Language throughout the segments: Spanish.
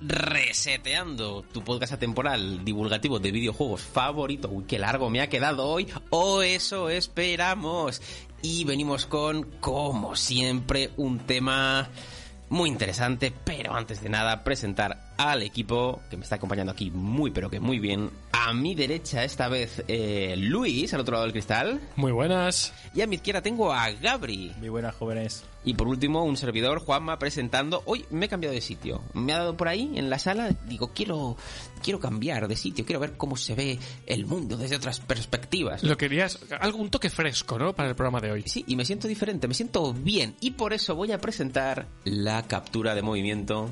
Reseteando, tu podcast atemporal divulgativo de videojuegos favorito. Uy, qué largo me ha quedado hoy, o eso esperamos. Y venimos con, como siempre, un tema muy interesante, pero antes de nada, presentar al equipo que me está acompañando aquí muy, pero que muy bien. A mi derecha, esta vez, eh, Luis, al otro lado del cristal. Muy buenas. Y a mi izquierda tengo a Gabri. Muy buenas jóvenes. Y por último, un servidor, Juanma, presentando. Hoy me he cambiado de sitio. Me ha dado por ahí en la sala. Digo, quiero, quiero cambiar de sitio. Quiero ver cómo se ve el mundo desde otras perspectivas. Lo querías, algo, un toque fresco, ¿no? Para el programa de hoy. Sí, y me siento diferente, me siento bien. Y por eso voy a presentar la captura de movimiento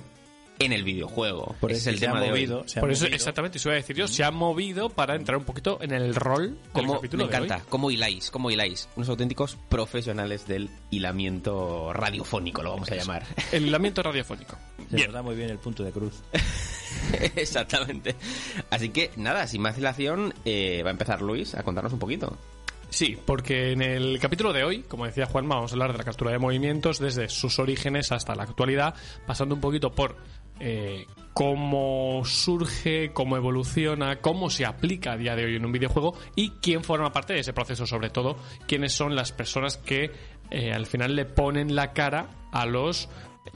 en el videojuego. Por es el se ha tema de hoy. movido. ha Por eso, movido. exactamente, eso iba a decir yo, se ha movido para entrar un poquito en el rol del Como, capítulo me de hoy. encanta, cómo hiláis, cómo hiláis. Unos auténticos profesionales del hilamiento radiofónico, lo vamos a llamar. El hilamiento radiofónico. Se Bien. nos da muy bien el punto de cruz. Exactamente. Así que nada, sin más dilación, eh, va a empezar Luis a contarnos un poquito. Sí, porque en el capítulo de hoy, como decía Juanma, vamos a hablar de la captura de movimientos desde sus orígenes hasta la actualidad, pasando un poquito por eh, cómo surge, cómo evoluciona, cómo se aplica a día de hoy en un videojuego y quién forma parte de ese proceso, sobre todo, quiénes son las personas que eh, al final le ponen la cara a los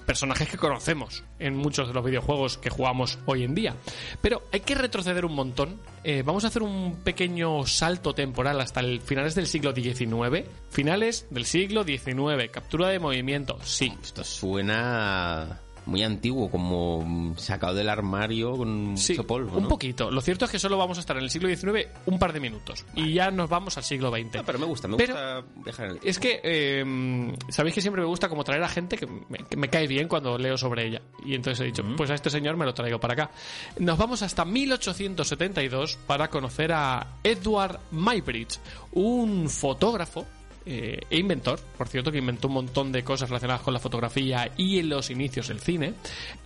personajes que conocemos en muchos de los videojuegos que jugamos hoy en día. Pero hay que retroceder un montón. Eh, vamos a hacer un pequeño salto temporal hasta finales del siglo XIX. Finales del siglo XIX. Captura de movimiento. Sí. Esto suena muy antiguo, como sacado del armario con Sí, mucho polvo. un poquito. Lo cierto es que solo vamos a estar en el siglo XIX un par de minutos. Y ya nos vamos al siglo XX. No, pero me gusta, me Pero- gusta en el Es que eh, sabéis que siempre me gusta como traer a gente que me, que me cae bien cuando leo sobre ella. Y entonces he dicho, pues a este señor me lo traigo para acá. Nos vamos hasta 1872 para conocer a Edward Muybridge, un fotógrafo eh, e inventor, por cierto, que inventó un montón de cosas relacionadas con la fotografía y en los inicios del cine,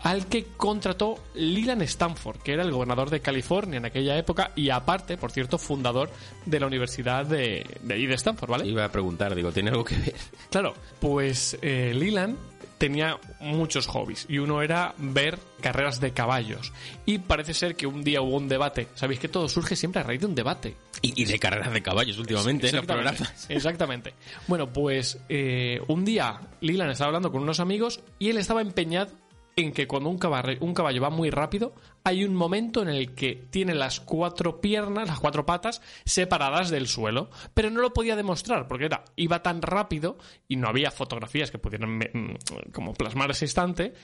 al que contrató Leland Stanford, que era el gobernador de California en aquella época y aparte, por cierto, fundador de la Universidad de, de, ahí de Stanford, ¿vale? Iba a preguntar, digo, ¿tiene algo que ver? Claro, pues eh, Leland tenía muchos hobbies y uno era ver carreras de caballos. Y parece ser que un día hubo un debate. Sabéis que todo surge siempre a raíz de un debate. Y, y de carreras de caballos últimamente en los Exactamente. programas. Exactamente. Bueno, pues eh, un día Leland estaba hablando con unos amigos y él estaba empeñado en que cuando un caballo, va muy rápido, hay un momento en el que tiene las cuatro piernas, las cuatro patas, separadas del suelo. Pero no lo podía demostrar porque era, iba tan rápido y no había fotografías que pudieran mm, como plasmar ese instante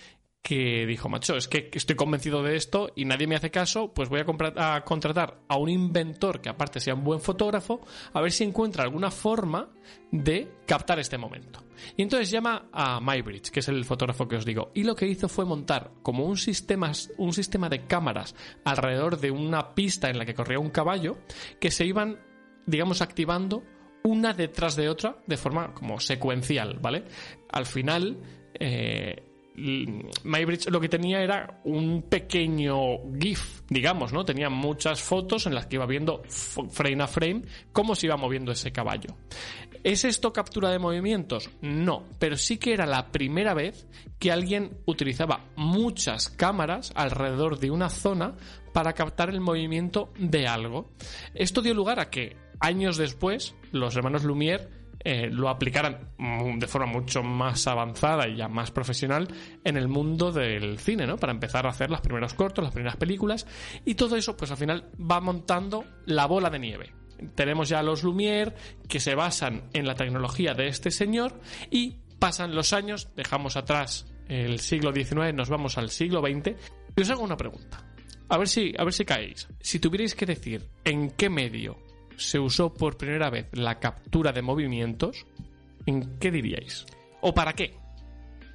que dijo, macho, es que estoy convencido de esto y nadie me hace caso, pues voy a, a contratar a un inventor que aparte sea un buen fotógrafo, a ver si encuentra alguna forma de captar este momento. Y entonces llama a Mybridge, que es el fotógrafo que os digo, y lo que hizo fue montar como un sistema, un sistema de cámaras alrededor de una pista en la que corría un caballo, que se iban, digamos, activando una detrás de otra de forma como secuencial, ¿vale? Al final, eh, MyBridge lo que tenía era un pequeño GIF, digamos, ¿no? Tenía muchas fotos en las que iba viendo frame a frame cómo se iba moviendo ese caballo. ¿Es esto captura de movimientos? No, pero sí que era la primera vez que alguien utilizaba muchas cámaras alrededor de una zona para captar el movimiento de algo. Esto dio lugar a que años después los hermanos Lumière eh, lo aplicaran de forma mucho más avanzada y ya más profesional en el mundo del cine, ¿no? Para empezar a hacer los primeros cortos, las primeras películas y todo eso, pues al final va montando la bola de nieve. Tenemos ya los Lumière que se basan en la tecnología de este señor y pasan los años, dejamos atrás el siglo XIX, nos vamos al siglo XX y os hago una pregunta. A ver si, a ver si caéis. Si tuvierais que decir en qué medio se usó por primera vez la captura de movimientos, ¿en qué diríais? ¿O para qué?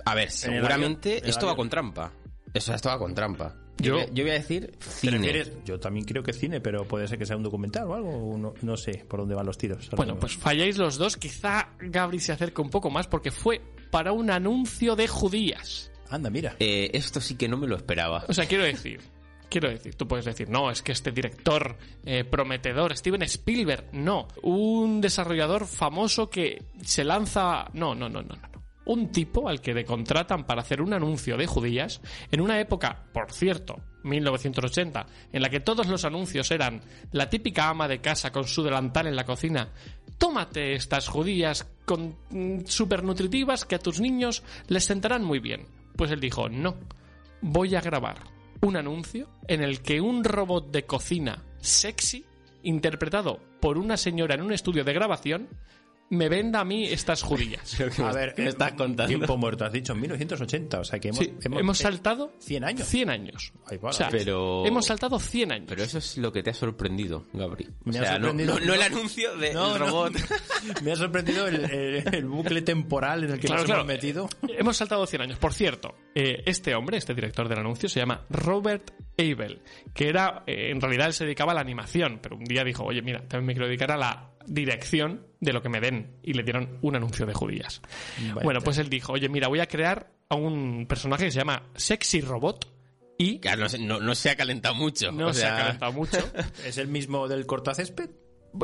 A ver, seguramente avión, en el esto va con trampa. Eso esto va con trampa. Yo- Yo, voy a- yo voy a decir ¿Te cine. refieres? Yo también creo que cine, pero puede ser que sea un documental o algo. o No, no sé por dónde van los tiros. Bueno, mismo. pues falláis los dos. Quizá Gabri se acerque un poco más porque fue para un anuncio de judías. Anda, mira. Eh, esto sí que no me lo esperaba. O sea, quiero decir, quiero decir, tú puedes decir, no, es que este director eh, prometedor, Steven Spielberg, no, un desarrollador famoso que se lanza, no, no, no, no, no. Un tipo al que contratan para hacer un anuncio de judías en una época, por cierto, 1980, en la que todos los anuncios eran la típica ama de casa con su delantal en la cocina. Tómate estas judías con super nutritivas que a tus niños les sentarán muy bien. Pues él dijo, no, voy a grabar un anuncio en el que un robot de cocina sexy, interpretado por una señora en un estudio de grabación, me venda a mí estas judías. A ver, ¿qué estás contando? Tiempo muerto, has dicho, en 1980. O sea que hemos, Sí, hemos, eh, saltado 100 años. 100 años. Ay, vale. O sea, Pero- hemos saltado 100 años. Pero eso es lo que te ha sorprendido, Gabri. O Me ha sea, no, sorprendido- no- no el anuncio del No, no. robot. Me ha sorprendido el, el- el bucle temporal en el que Claro, nos claro. hemos metido. Hemos saltado 100 años. Por cierto, eh, este hombre, este director del anuncio, se llama Robert Abel, que era, eh, en realidad él se dedicaba a la animación, pero un día dijo, oye, mira, también me quiero dedicar a la dirección de lo que me den, y le dieron un anuncio de judías. Vaya bueno, pues él dijo, oye, mira, voy a crear a un personaje que se llama Sexy Robot y Claro, no, se- no- no se ha calentado mucho. no o se ha calentado mucho. ¿Es el mismo del cortacésped?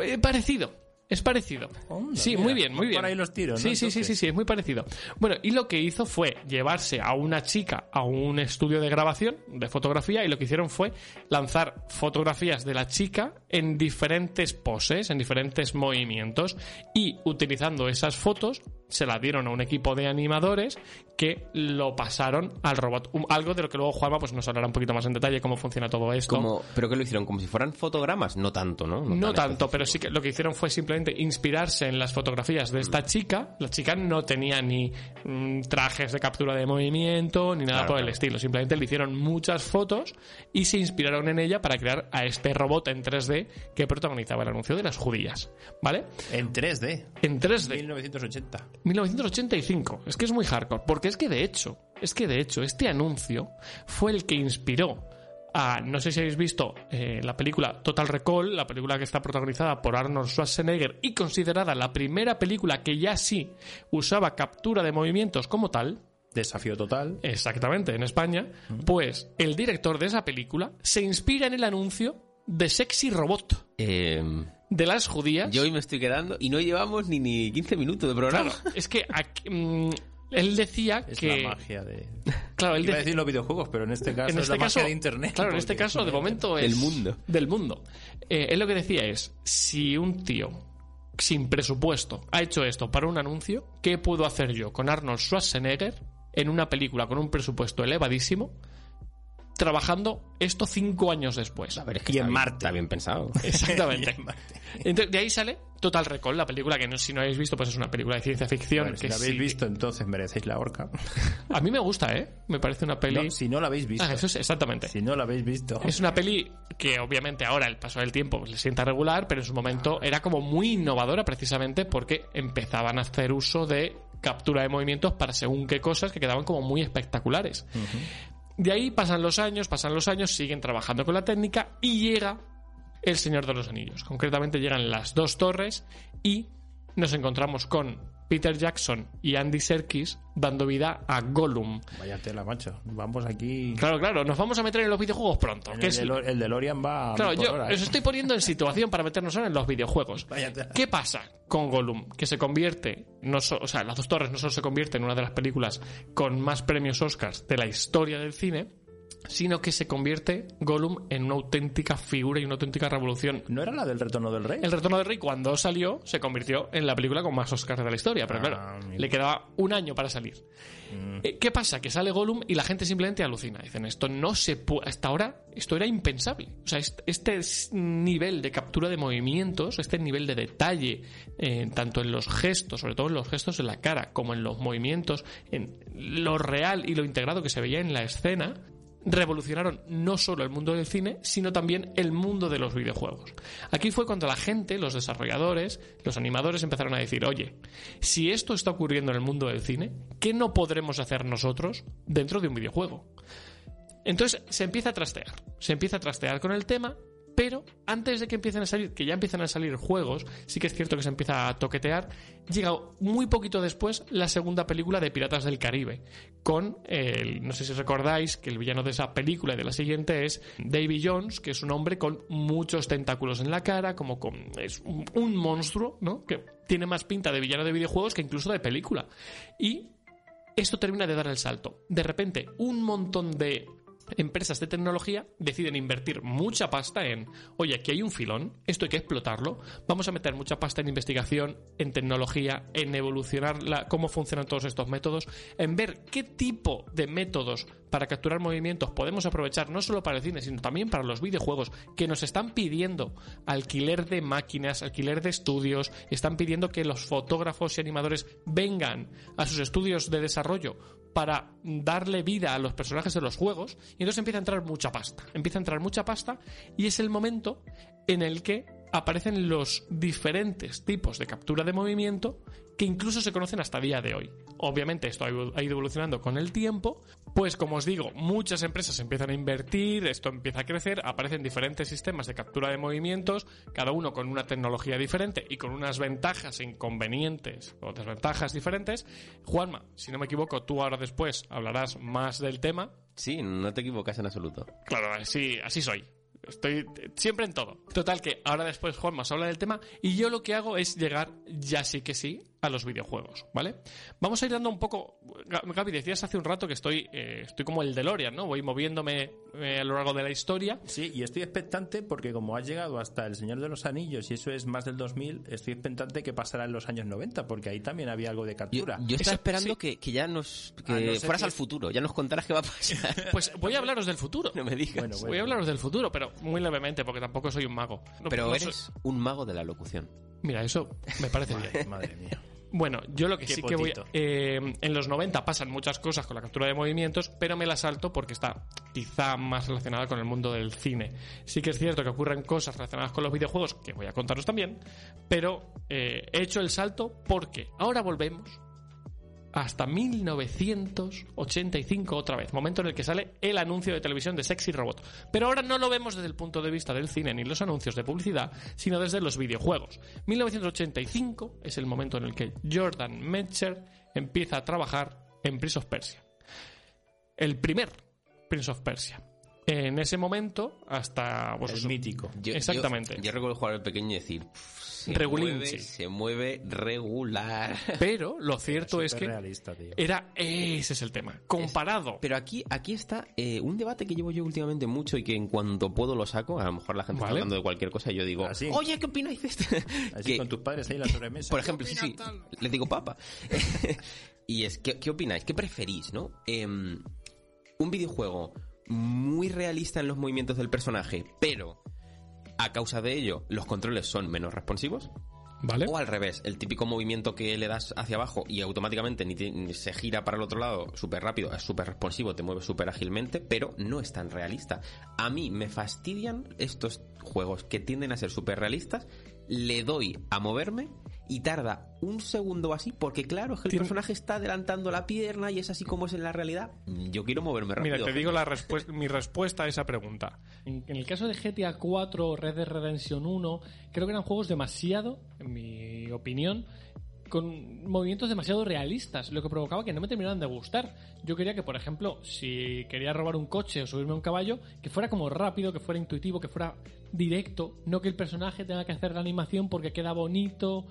Eh, parecido. Es parecido. Onda, sí, mira, muy bien, muy por bien. ahí los tiros, Sí, ¿no? sí, sí, sí, sí, es muy parecido. Bueno, y lo que hizo fue llevarse a una chica a un estudio de grabación de fotografía y lo que hicieron fue lanzar fotografías de la chica en diferentes poses, en diferentes movimientos y utilizando esas fotos se las dieron a un equipo de animadores que lo pasaron al robot. Un- algo de lo que luego Juanma pues, nos hablará un poquito más en detalle cómo funciona todo esto. como, ¿Pero qué lo hicieron? ¿Como si fueran fotogramas? No tanto, ¿no? No tan tanto, pero sí que lo que hicieron fue simplemente inspirarse en las fotografías de esta chica. La chica no tenía ni mm, trajes de captura de movimiento ni nada Claro, por el claro. estilo. Simplemente le hicieron muchas fotos y se inspiraron en ella para crear a este robot en 3D que protagonizaba el anuncio de las judías. ¿Vale? En 3D. En 3D. 1980. 1985. Es que es muy hardcore. Porque es que de hecho, es que de hecho, este anuncio fue el que inspiró a. No sé si habéis visto eh, la película Total Recall, la película que está protagonizada por Arnold Schwarzenegger y considerada la primera película que ya sí usaba captura de movimientos como tal. Desafío total. Exactamente, en España. Pues el director de esa película se inspira en el anuncio de Sexy Robot Eh, de las judías. yo hoy me estoy quedando y no llevamos ni, ni 15 minutos de programa. Claro, es que aquí, mm, él decía Es que. la magia de. Claro, él Iba a de- decir los videojuegos, pero en este caso en es este la caso, magia de internet. claro, en este caso de momento es Del mundo. Del mundo. Eh, él lo que decía es, si un tío sin presupuesto ha hecho esto para un anuncio, ¿qué puedo hacer yo con Arnold Schwarzenegger en una película con un presupuesto elevadísimo, trabajando esto cinco años después? A ver, es que Y en Marte. Está bien pensado. Exactamente. Entonces, de ahí sale Total Recall, la película que no, si no habéis visto, pues es una película de ciencia ficción. Bueno, si que la habéis sí- visto, entonces merecéis la horca. A mí me gusta, ¿eh? Me parece una peli... No, si no la habéis visto. Ah, eso es exactamente. Si no la habéis visto. Es una peli que obviamente ahora el paso del tiempo pues, le sienta regular, pero en su momento era como muy innovadora precisamente porque empezaban a hacer uso de captura de movimientos para según qué cosas que quedaban como muy espectaculares. De ahí pasan los años, pasan los años, siguen trabajando con la técnica y llega El Señor de los Anillos. Concretamente llegan las dos torres y nos encontramos con Peter Jackson y Andy Serkis dando vida a Gollum. Vaya tela, macho. Vamos aquí. Claro, claro, nos vamos a meter en los videojuegos pronto. En que el, es- Delo- el DeLorean va a Claro, yo hora, ¿eh? os estoy poniendo en situación para meternos ahora en los videojuegos. Vaya tela. ¿Qué pasa con Gollum? Que se convierte, no so- o sea, Las dos torres no solo se convierte en una de las películas con más premios Oscars de la historia del cine, sino que se convierte Gollum en una auténtica figura y una auténtica revolución. ¿No era la del retorno del rey? El Retorno del Rey, cuando salió, se convirtió en la película con más Oscars de la historia, pero Ah, claro, mira. le quedaba un año para salir. Eh, ¿Qué pasa? Que sale Gollum y la gente simplemente alucina. Dicen, esto no se puede. Hasta ahora, esto era impensable. O sea, est- este nivel de captura de movimientos, este nivel de detalle, eh, tanto en los gestos, sobre todo en los gestos de la cara, como en los movimientos, en lo real y lo integrado que se veía en la escena, revolucionaron no solo el mundo del cine, sino también el mundo de los videojuegos. Aquí fue cuando la gente, los desarrolladores, los animadores empezaron a decir, oye, si esto está ocurriendo en el mundo del cine, ¿qué no podremos hacer nosotros dentro de un videojuego? Entonces se empieza a trastear, se empieza a trastear con el tema, antes de que empiecen a salir, que ya empiezan a salir juegos, sí que es cierto que se empieza a toquetear, llega muy poquito después la segunda película de Piratas del Caribe, con el, no sé si recordáis que el villano de esa película y de la siguiente es Davy Jones, que es un hombre con muchos tentáculos en la cara, como con, es un, un monstruo, ¿no? Que tiene más pinta de villano de videojuegos que incluso de película. Y esto termina de dar el salto. De repente, un montón de empresas de tecnología deciden invertir mucha pasta en, oye, aquí hay un filón, esto hay que explotarlo, vamos a meter mucha pasta en investigación, en tecnología, en evolucionar cómo funcionan todos estos métodos, en ver qué tipo de métodos para capturar movimientos podemos aprovechar no solo para el cine, sino también para los videojuegos que nos están pidiendo alquiler de máquinas, alquiler de estudios, están pidiendo que los fotógrafos y animadores vengan a sus estudios de desarrollo para darle vida a los personajes de los juegos y entonces empieza a entrar mucha pasta, empieza a entrar mucha pasta y es el momento en el que aparecen los diferentes tipos de captura de movimiento que incluso se conocen hasta día de hoy. Obviamente esto ha ido evolucionando con el tiempo, pues como os digo, muchas empresas empiezan a invertir, esto empieza a crecer, aparecen diferentes sistemas de captura de movimientos, cada uno con una tecnología diferente y con unas ventajas e inconvenientes o desventajas diferentes. Juanma, si no me equivoco, tú ahora después hablarás más del tema. Sí, no te equivocas en absoluto. Claro, así, así soy. Estoy siempre en todo. Total que ahora después Juan nos habla del tema y yo lo que hago es llegar ya sí que sí a los videojuegos, ¿vale? Vamos a ir dando un poco... Ga- Gaby, decías hace un rato que estoy, eh, estoy como el DeLorean, ¿no? Voy moviéndome eh, a lo largo de la historia. Sí, y estoy expectante porque como has llegado hasta El Señor de los Anillos y eso es más del 2000, estoy expectante que pasará en los años 90 porque ahí también había algo de captura. yo estaba Eso- esperando sí. que, que ya nos... que Ah, no sé fueras al futuro, ya nos contaras qué va a pasar. Pues voy a hablaros del futuro. no me digas. Bueno, bueno. Voy a hablaros del futuro, pero muy levemente, porque tampoco soy un mago. No- Pero no soy- eres un mago de la locución. Mira, eso me parece bien. Madre mía. Bueno, yo lo que Qué sí que voy... eh, en los 90 pasan muchas cosas con la captura de movimientos, pero me la salto porque está quizá más relacionada con el mundo del cine. Sí que es cierto que ocurren cosas relacionadas con los videojuegos, que voy a contaros también, pero eh, he hecho el salto porque ahora volvemos hasta 1985 otra vez, momento en el que sale el anuncio de televisión de Sexy Robot. Pero ahora no lo vemos desde el punto de vista del cine ni los anuncios de publicidad, sino desde los videojuegos. 1985 es el momento en el que Jordan Metcher empieza a trabajar en Prince of Persia. El primer Prince of Persia. En ese momento, hasta... pues, eso- mítico. Yo- Exactamente. Yo, yo recuerdo jugar al pequeño y decir... "Pff, Se Regulín, mueve, sí. se mueve regular. Pero lo cierto es que realista, tío. era... Ese es el tema. Comparado... Pero aquí, aquí está eh, un debate que llevo yo últimamente mucho y que en cuanto puedo lo saco. A lo mejor la gente Vale. está hablando de cualquier cosa y yo digo, ¿Ah, sí? oye, ¿qué opináis de esto? Así Que- con tus padres ahí en la sobremesa. Por ejemplo, sí, sí, les digo papa. y es, ¿qué, qué opináis? ¿Qué preferís, no? Em, un videojuego muy realista en los movimientos del personaje, pero a causa de ello los controles son menos responsivos. ¿Vale? O al revés, el típico movimiento que le das hacia abajo y automáticamente ni, ti- ni se gira para el otro lado súper rápido, es súper responsivo, te mueves súper ágilmente, pero no es tan realista. A mí me fastidian estos juegos que tienden a ser súper realistas, le doy a moverme y tarda un segundo así, porque claro, es que el Tiene- personaje está adelantando la pierna y es así como es en la realidad. Yo quiero moverme rápido. Mira, te digo la mi respuesta a esa pregunta. En, en el caso de GTA 4 o Red Dead Redemption 1, creo que eran juegos demasiado, en mi opinión, con movimientos demasiado realistas, lo que provocaba que no me terminaran de gustar. Yo quería que, por ejemplo, si quería robar un coche o subirme a un caballo, que fuera como rápido, que fuera intuitivo, que fuera directo, no que el personaje tenga que hacer la animación porque queda bonito.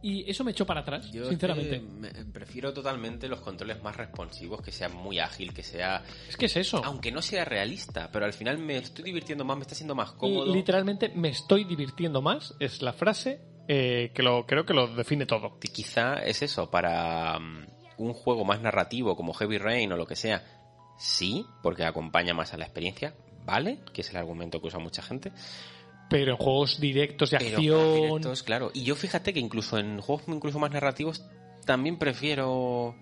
Y eso me echó para atrás, Yo sinceramente. me- prefiero totalmente los controles más responsivos, que sea muy ágil, que sea... Es que es eso. Aunque no sea realista, pero al final me estoy divirtiendo más, me está siendo más Y cómodo. literalmente me estoy divirtiendo más, es la frase eh, que lo creo que lo define todo. Y Quizá es eso, para mm, un juego más narrativo como Heavy Rain o lo que sea, sí, porque acompaña más a la experiencia, ¿vale? Que es el argumento que usa mucha gente. Pero en juegos directos de Pero acción. directos, claro. Y yo fíjate que incluso en juegos incluso más narrativos también prefiero...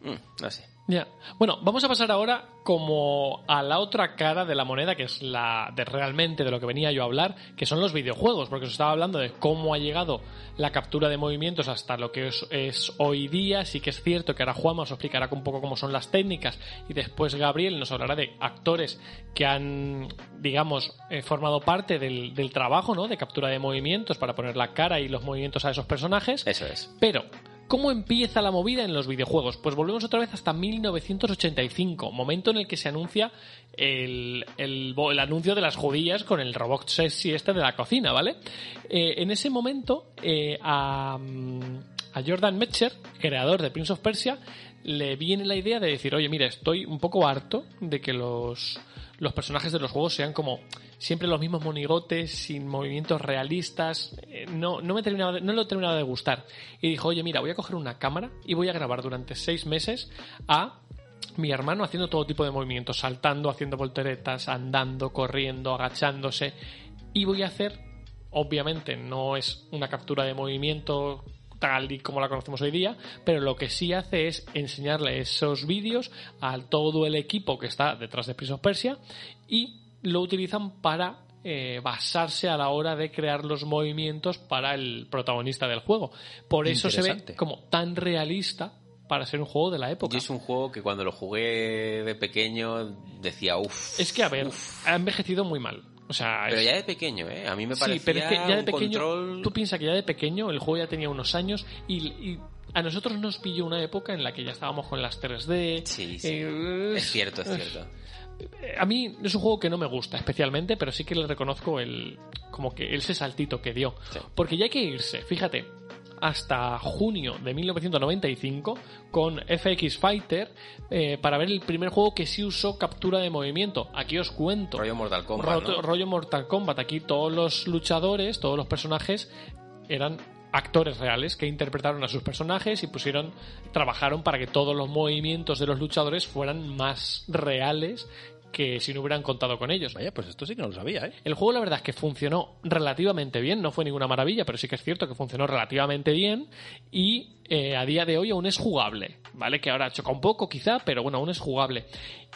mm, no sé. Ya. Bueno, vamos a pasar ahora como a la otra cara de la moneda, que es la de realmente de lo que venía yo a hablar, que son los videojuegos, porque os estaba hablando de cómo ha llegado la captura de movimientos hasta lo que es, es hoy día. Sí que es cierto que ahora Juanma os explicará un poco cómo son las técnicas y después Gabriel nos hablará de actores que han, digamos, eh, formado parte del, del trabajo, ¿no? De captura de movimientos para poner la cara y los movimientos a esos personajes. Eso es. Pero, ¿cómo empieza la movida en los videojuegos? Pues volvemos otra vez hasta 1985, momento en el que se anuncia el, anuncio de las judías con el robot sexy este de la cocina, ¿vale? Eh, en ese momento, eh, a, a Jordan Metcher, creador de Prince of Persia, le viene la idea de decir, oye, mira, estoy un poco harto de que los, los personajes de los juegos sean como siempre los mismos monigotes, sin movimientos realistas. Eh, No, no, me terminaba no lo terminaba de gustar. Y dijo, oye, mira, voy a coger una cámara y voy a grabar durante seis meses a mi hermano haciendo todo tipo de movimientos, saltando, haciendo volteretas, andando, corriendo, agachándose. Y voy a hacer, obviamente, no es una captura de movimiento tal y como la conocemos hoy día, pero lo que sí hace es enseñarle esos vídeos a todo el equipo que está detrás de Prince of Persia y lo utilizan para eh, basarse a la hora de crear los movimientos para el protagonista del juego. Por eso se ve como tan realista para ser un juego de la época. Yo es un juego que cuando lo jugué de pequeño decía, uff. Es que, a ver, ha envejecido muy mal. O sea, Pero es- ya de pequeño, ¿eh? A mí me sí, parecía pero es que ya de pequeño, control... tú piensas que ya de pequeño el juego ya tenía unos años y, y a nosotros nos pilló una época en la que ya estábamos con las 3D. Sí, sí. eh, Es cierto, es cierto. Eh, A mí es un juego que no me gusta especialmente, pero sí que le reconozco el como que ese saltito que dio. Sí. Porque ya hay que irse, fíjate, hasta junio de 1995 con FX Fighter eh, para ver el primer juego que sí usó captura de movimiento. Aquí os cuento. Rollo Mortal Kombat, ¿no? rollo Mortal Kombat. Aquí todos los luchadores, todos los personajes eran actores reales que interpretaron a sus personajes y pusieron, trabajaron para que todos los movimientos de los luchadores fueran más reales que si no hubieran contado con ellos. Vaya, pues esto sí que no lo sabía, ¿eh? El juego la verdad es que funcionó relativamente bien, no fue ninguna maravilla, pero sí que es cierto que funcionó relativamente bien y eh, a día de hoy aún es jugable, ¿vale? Que ahora choca un poco quizá, pero bueno, aún es jugable.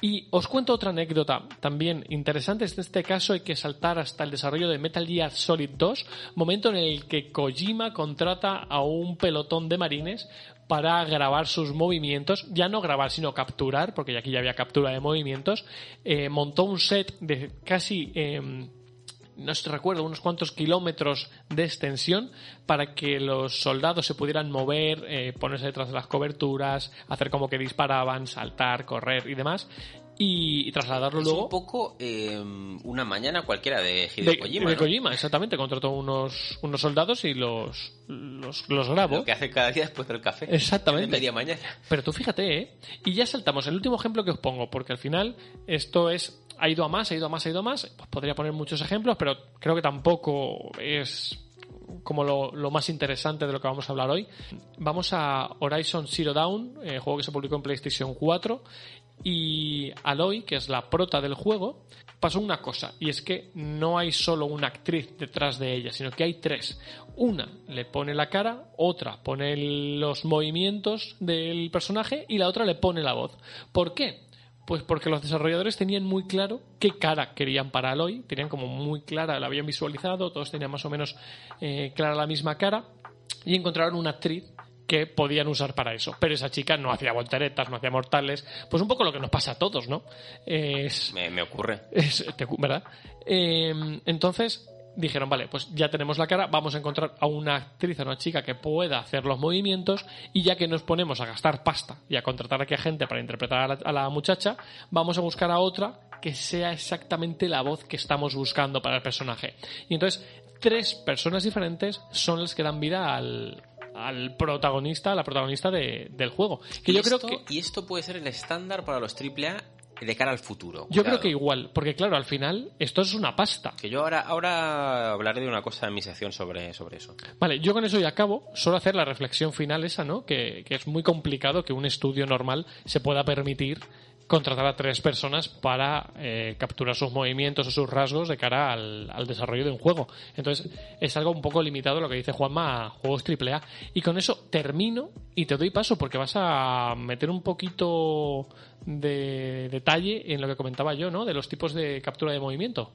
Y os cuento otra anécdota también interesante, en este caso hay que saltar hasta el desarrollo de Metal Gear Solid 2, momento en el que Kojima contrata a un pelotón de marines para grabar sus movimientos, ya no grabar sino capturar, porque aquí ya había captura de movimientos, eh, montó un set de casi, eh, no recuerdo, unos cuantos kilómetros de extensión para que los soldados se pudieran mover, eh, ponerse detrás de las coberturas, hacer como que disparaban, saltar, correr y demás, y, y trasladarlo Es luego un poco eh, una mañana cualquiera de Hideo de, Kojima, de ¿no? Kojima, exactamente, contrató unos, unos soldados y los, los, los grabó. Lo que hace cada día después del café. Exactamente. De media mañana. Pero tú fíjate, ¿eh? Y ya saltamos. El último ejemplo que os pongo, porque al final esto es. Ha ido a más, ha ido a más, ha ido a más. Pues podría poner muchos ejemplos, pero creo que tampoco es como lo, lo más interesante de lo que vamos a hablar hoy. Vamos a Horizon Zero Dawn, eh, juego que se publicó en PlayStation 4. Y Aloy, que es la prota del juego, pasó una cosa, y es que no hay solo una actriz detrás de ella, sino que hay tres. Una le pone la cara, otra pone los movimientos del personaje y la otra le pone la voz. ¿Por qué? Pues porque los desarrolladores tenían muy claro qué cara querían para Aloy, tenían como muy clara, la habían visualizado, todos tenían más o menos eh, clara la misma cara, y encontraron una actriz que podían usar para eso. Pero esa chica no hacía volteretas, no hacía mortales, pues un poco lo que nos pasa a todos, ¿no? Es, Me, me ocurre. es- te- ¿verdad? Eh, entonces dijeron, vale, pues ya tenemos la cara, vamos a encontrar a una actriz, a una chica que pueda hacer los movimientos y ya que nos ponemos a gastar pasta y a contratar aquí a gente para interpretar a la, a la muchacha, vamos a buscar a otra que sea exactamente la voz que estamos buscando para el personaje. Y entonces tres personas diferentes son las que dan vida al, al protagonista, a la protagonista de- del juego. Que y, yo esto, creo que y esto puede ser el estándar para los AAA de cara al futuro. yo creo que igual, porque claro, al final esto es una pasta. Que yo ahora, ahora hablaré de una cosa en mi sección sobre, sobre eso. Vale, yo con eso ya acabo. Solo hacer la reflexión final esa, ¿no? Que, que es muy complicado que un estudio normal se pueda permitir contratar a tres personas para eh, capturar sus movimientos o sus rasgos de cara al, al desarrollo de un juego. Entonces, es algo un poco limitado lo que dice Juanma a juegos AAA. Y con eso termino y te doy paso porque vas a meter un poquito de detalle en lo que comentaba yo, ¿no? De los tipos de captura de movimiento.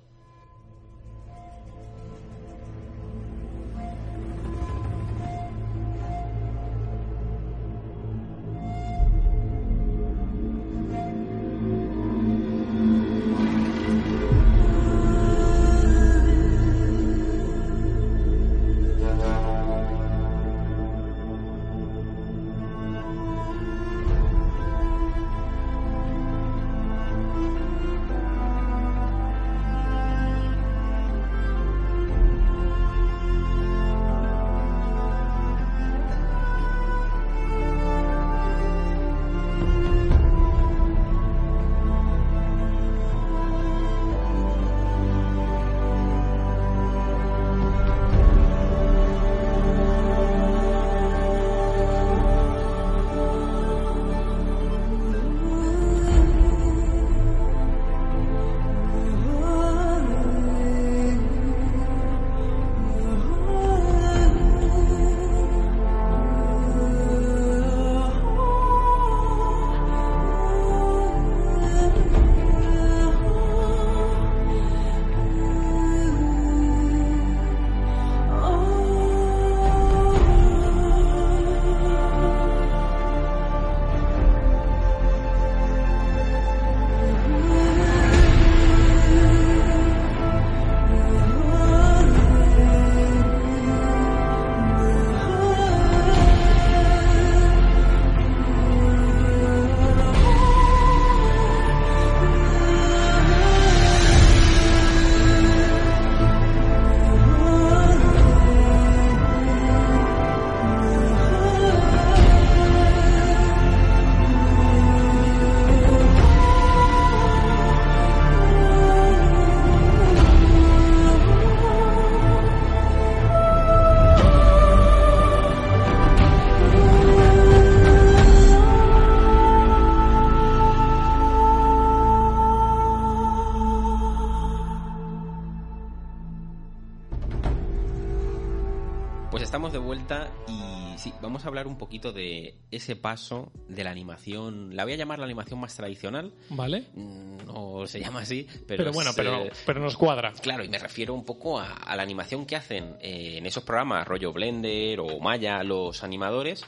Poquito de ese paso de la animación. La voy a llamar la animación más tradicional. ¿Vale? Mm, No se llama así, pero, Pero, es, bueno, pero, pero nos cuadra. Claro, y me refiero un poco a, a la animación que hacen eh, en esos programas, rollo Blender o Maya, los animadores,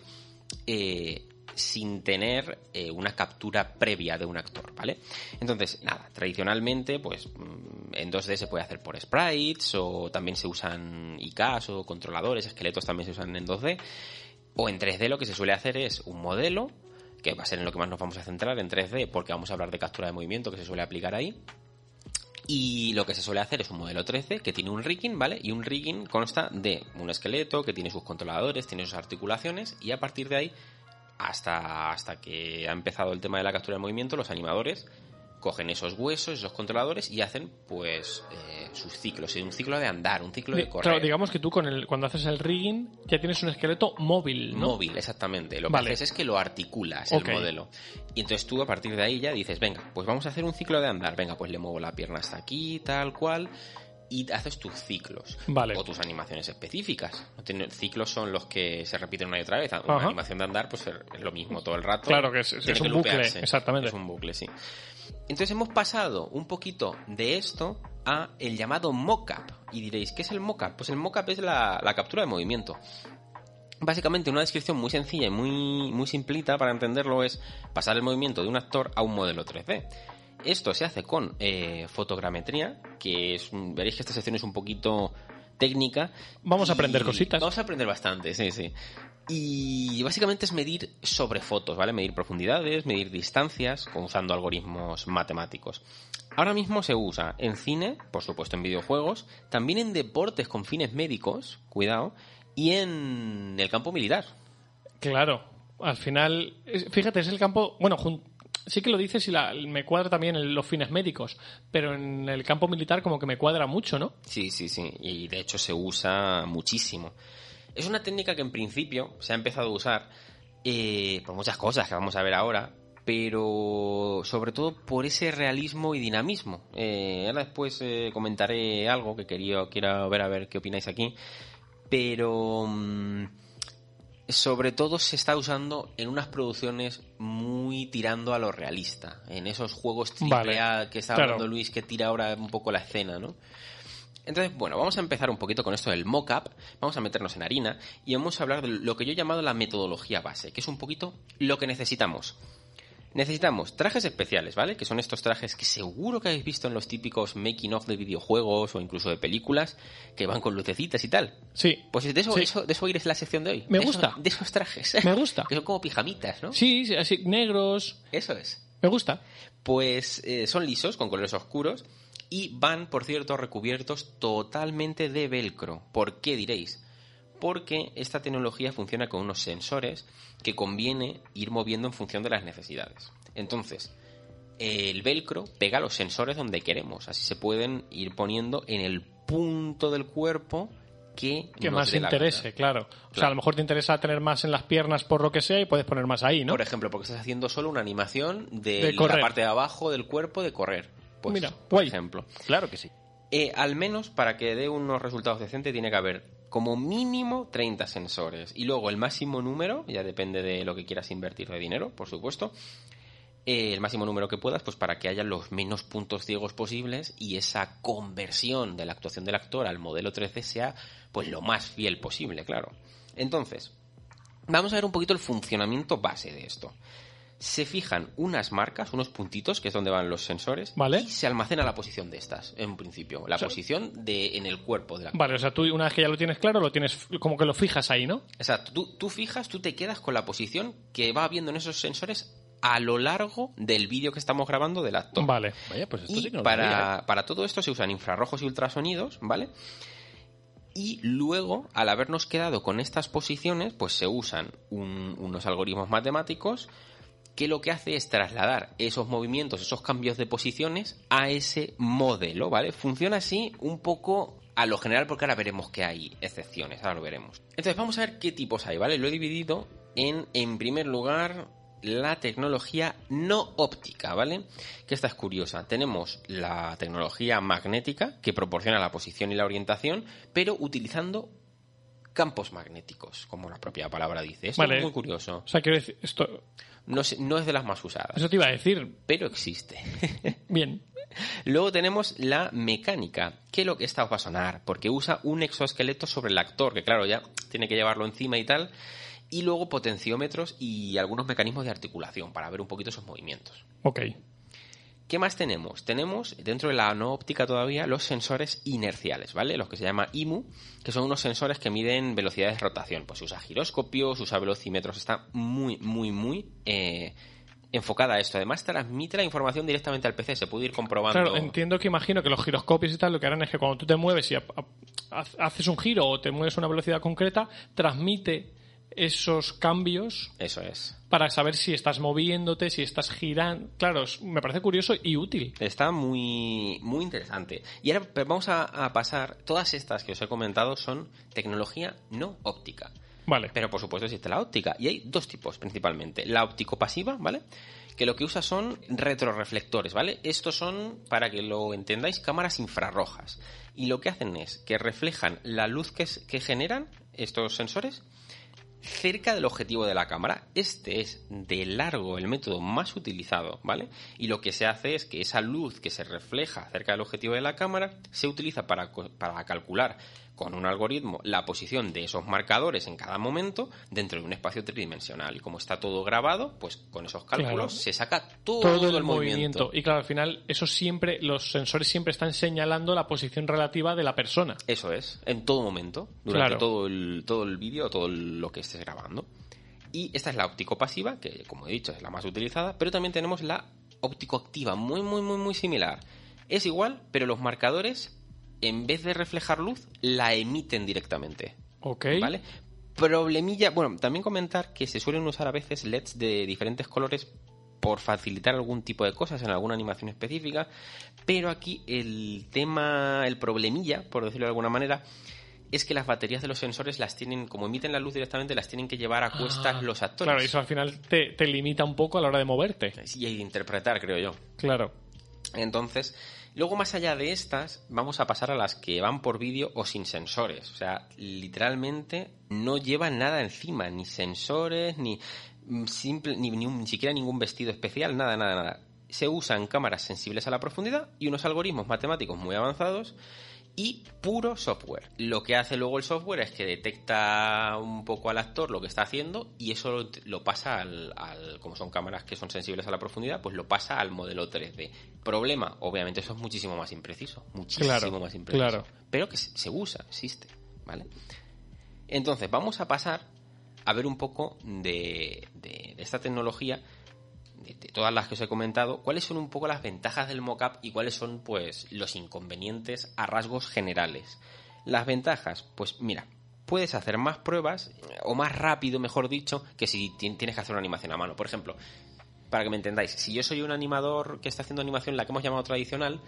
eh, sin tener eh, una captura previa de un actor, ¿vale? Entonces, nada, tradicionalmente, pues mm, en 2D se puede hacer por sprites o también se usan IKs o controladores, esqueletos también se usan en 2D. O en 3D lo que se suele hacer es un modelo, que va a ser en lo que más nos vamos a centrar en 3D, porque vamos a hablar de captura de movimiento que se suele aplicar ahí. Y lo que se suele hacer es un modelo 13 que tiene un rigging, ¿vale? Y un rigging consta de un esqueleto que tiene sus controladores, tiene sus articulaciones y a partir de ahí, hasta, hasta que ha empezado el tema de la captura de movimiento, los animadores cogen esos huesos, esos controladores y hacen pues eh, sus ciclos, un ciclo de andar, un ciclo de correr. Claro, digamos que tú con el, cuando haces el rigging ya tienes un esqueleto móvil, ¿no? Móvil, exactamente. Lo Vale. que haces es que lo articulas el modelo. Y entonces tú a partir de ahí ya dices, venga, pues vamos a hacer un ciclo de andar. Venga, pues le muevo la pierna hasta aquí, tal cual. Y haces tus ciclos. Vale. O tus animaciones específicas. Ciclos son los que se repiten una y otra vez. Una Ajá. animación de andar, pues es lo mismo todo el rato. Claro que es- un bucle, exactamente. Es un bucle, sí. Entonces hemos pasado un poquito de esto a el llamado mockup. Y diréis, ¿qué es el mockup? Pues el mockup es la, la captura de movimiento. Básicamente una descripción muy sencilla y muy, muy simplita para entenderlo es pasar el movimiento de un actor a un modelo 3D. Esto se hace con eh, fotogrametría, que es, un- veréis que esta sección es un poquito técnica. Vamos a aprender cositas. Vamos a aprender bastante, sí, sí. Y básicamente es medir sobre fotos, ¿vale? Medir profundidades, medir distancias, usando algoritmos matemáticos. Ahora mismo se usa en cine, por supuesto en videojuegos, también en deportes con fines médicos, cuidado, y en el campo militar. Claro, al final, fíjate, es el campo, bueno, sí que lo dices y la- me cuadra también en los fines médicos, pero en el campo militar como que me cuadra mucho, ¿no? Sí, sí, sí. Y de hecho se usa muchísimo. Es una técnica que en principio se ha empezado a usar eh, por muchas cosas que vamos a ver ahora, pero sobre todo por ese realismo y dinamismo. Eh, ahora después eh, comentaré algo que quería, quiero ver a ver qué opináis aquí, pero mm, sobre todo se está usando en unas producciones muy tirando a lo realista, en esos juegos Vale, AAA que está claro. hablando Luis que tira ahora un poco la escena, ¿no? Entonces, bueno, vamos a empezar un poquito con esto del mock-up, vamos a meternos en harina y vamos a hablar de lo que yo he llamado la metodología base, que es un poquito lo que necesitamos. Necesitamos trajes especiales, ¿vale? Que son estos trajes que seguro que habéis visto en los típicos making of de videojuegos o incluso de películas, que van con lucecitas y tal. Sí. Pues de eso, Sí. eso- de eso ir es la sección de hoy. Me De esos- gusta. de esos trajes. Me gusta. que son como pijamitas, ¿no? Sí, sí, así, negros, Eso es. me gusta. Pues eh, son lisos, con colores oscuros, y van, por cierto, recubiertos totalmente de velcro. ¿Por qué diréis? Porque esta tecnología funciona con unos sensores que conviene ir moviendo en función de las necesidades. Entonces, el velcro pega los sensores donde queremos, así se pueden ir poniendo en el punto del cuerpo que, Que más interese, claro. O sea, a lo mejor te interesa tener más en las piernas por lo que sea y puedes poner más ahí, ¿no? Por ejemplo, porque estás haciendo solo una animación de, De la parte de abajo del cuerpo de correr. Pues, Mira, por guay. ejemplo. Claro que sí. Eh, al menos para que dé unos resultados decentes tiene que haber como mínimo 30 sensores. Y luego el máximo número, ya depende de lo que quieras invertir de dinero, por supuesto. eh, el máximo número que puedas, pues para que haya los menos puntos ciegos posibles y esa conversión de la actuación del actor al modelo 3D sea pues lo más fiel posible, claro. Entonces, vamos a ver un poquito el funcionamiento base de esto. Se fijan unas marcas, unos puntitos, que es donde van los sensores, Vale. y se almacena la posición de estas, en principio. La O sea- posición de en el cuerpo de la Vale, o sea, tú una vez que ya lo tienes claro, lo tienes como que lo fijas ahí, ¿no? Exacto, tú, tú fijas, tú te quedas con la posición que va viendo en esos sensores a lo largo del vídeo que estamos grabando del actor. Vale. Vaya, pues esto Y sí que no sabía, ¿eh? para, para todo esto se usan infrarrojos y ultrasonidos, ¿vale? Y luego, al habernos quedado con estas posiciones, pues se usan un- unos algoritmos matemáticos que lo que hace es trasladar esos movimientos, esos cambios de posiciones a ese modelo, ¿vale? Funciona así un poco a lo general porque ahora veremos que hay excepciones, ahora lo veremos. Entonces vamos a ver qué tipos hay, ¿vale? Lo he dividido en, en primer lugar, la tecnología no óptica, ¿vale? Que esta es curiosa. Tenemos la tecnología magnética que proporciona la posición y la orientación, pero utilizando campos magnéticos, como la propia palabra dice. Esto Vale. es muy curioso. O sea, quiero decir, esto, No, es- no es de las más usadas, eso te iba a decir. pero existe. Bien. Luego tenemos la mecánica, que lo que esta os va a sonar, porque usa un exoesqueleto sobre el actor, que claro, ya tiene que llevarlo encima y tal, y luego potenciómetros y algunos mecanismos de articulación para ver un poquito esos movimientos. Ok. ¿Qué más tenemos? Tenemos dentro de la no óptica todavía los sensores inerciales, ¿vale? Los que se llama IMU, que son unos sensores que miden velocidades de rotación. Pues se usa giroscopios, usa velocímetros, está muy, muy, muy eh, enfocada a esto. Además transmite la información directamente al PC, se puede ir comprobando. Claro, entiendo que imagino que los giroscopios y tal lo que harán es que cuando tú te mueves y haces un giro o te mueves a una velocidad concreta, transmite esos cambios Eso es. para saber si estás moviéndote, si estás girando. Claro, me parece curioso y útil. Está muy, muy interesante. Y ahora vamos a, a pasar, todas estas que os he comentado son tecnología no óptica. Vale. Pero por supuesto existe la óptica. Y hay dos tipos principalmente. La óptico pasiva, ¿vale? Que lo que usa son retroreflectores, ¿vale? Estos son, para que lo entendáis, cámaras infrarrojas. Y lo que hacen es que reflejan la luz que, es- que generan estos sensores cerca del objetivo de la cámara. Este es de largo el método más utilizado, ¿vale? Y lo que se hace es que esa luz que se refleja cerca del objetivo de la cámara se utiliza para, para calcular con un algoritmo la posición de esos marcadores en cada momento dentro de un espacio tridimensional. Y como está todo grabado, pues con esos cálculos Claro. se saca todo, todo, el, movimiento. Y claro, al final, eso siempre, los sensores siempre están señalando la posición relativa de la persona. Eso es, en todo momento, durante Claro. todo el, todo el vídeo, todo el- lo que estés grabando. Y esta es la óptico pasiva, que como he dicho es la más utilizada, pero también tenemos la óptico activa, muy, muy, muy, muy similar. Es igual, pero los marcadores, en vez de reflejar luz, la emiten directamente. Ok. ¿Vale? Problemilla, bueno, también comentar que se suelen usar a veces LEDs de diferentes colores por facilitar algún tipo de cosas en alguna animación específica, pero aquí el tema, el problemilla, por decirlo de alguna manera, es que las baterías de los sensores las tienen, como emiten la luz directamente, las tienen que llevar a cuestas Ah, los actores. Claro, eso al final te, te limita un poco a la hora de moverte. Y hay de interpretar, creo yo. Claro. Entonces, luego más allá de estas, vamos a pasar a las que van por vídeo o sin sensores. O sea, literalmente no llevan nada encima, ni sensores, ni ni, ni siquiera ningún vestido especial, nada, nada, nada. Se usan cámaras sensibles a la profundidad y unos algoritmos matemáticos muy avanzados y puro software. Lo que hace luego el software es que detecta un poco al actor lo que está haciendo y eso lo, lo pasa al, al- como son cámaras que son sensibles a la profundidad, pues lo pasa al modelo 3D. Problema, obviamente eso es muchísimo más impreciso, muchísimo Claro, más impreciso. claro. Pero que se usa, existe, ¿vale? Entonces, vamos a pasar a ver un poco de, de- de esta tecnología, de, de todas las que os he comentado, cuáles son un poco las ventajas del mockup y cuáles son, pues, los inconvenientes a rasgos generales. Las ventajas, pues mira, puedes hacer más pruebas, o más rápido, mejor dicho, que si ti- tienes que hacer una animación a mano. Por ejemplo, para que me entendáis, si yo soy un animador que está haciendo animación, la que hemos llamado tradicional,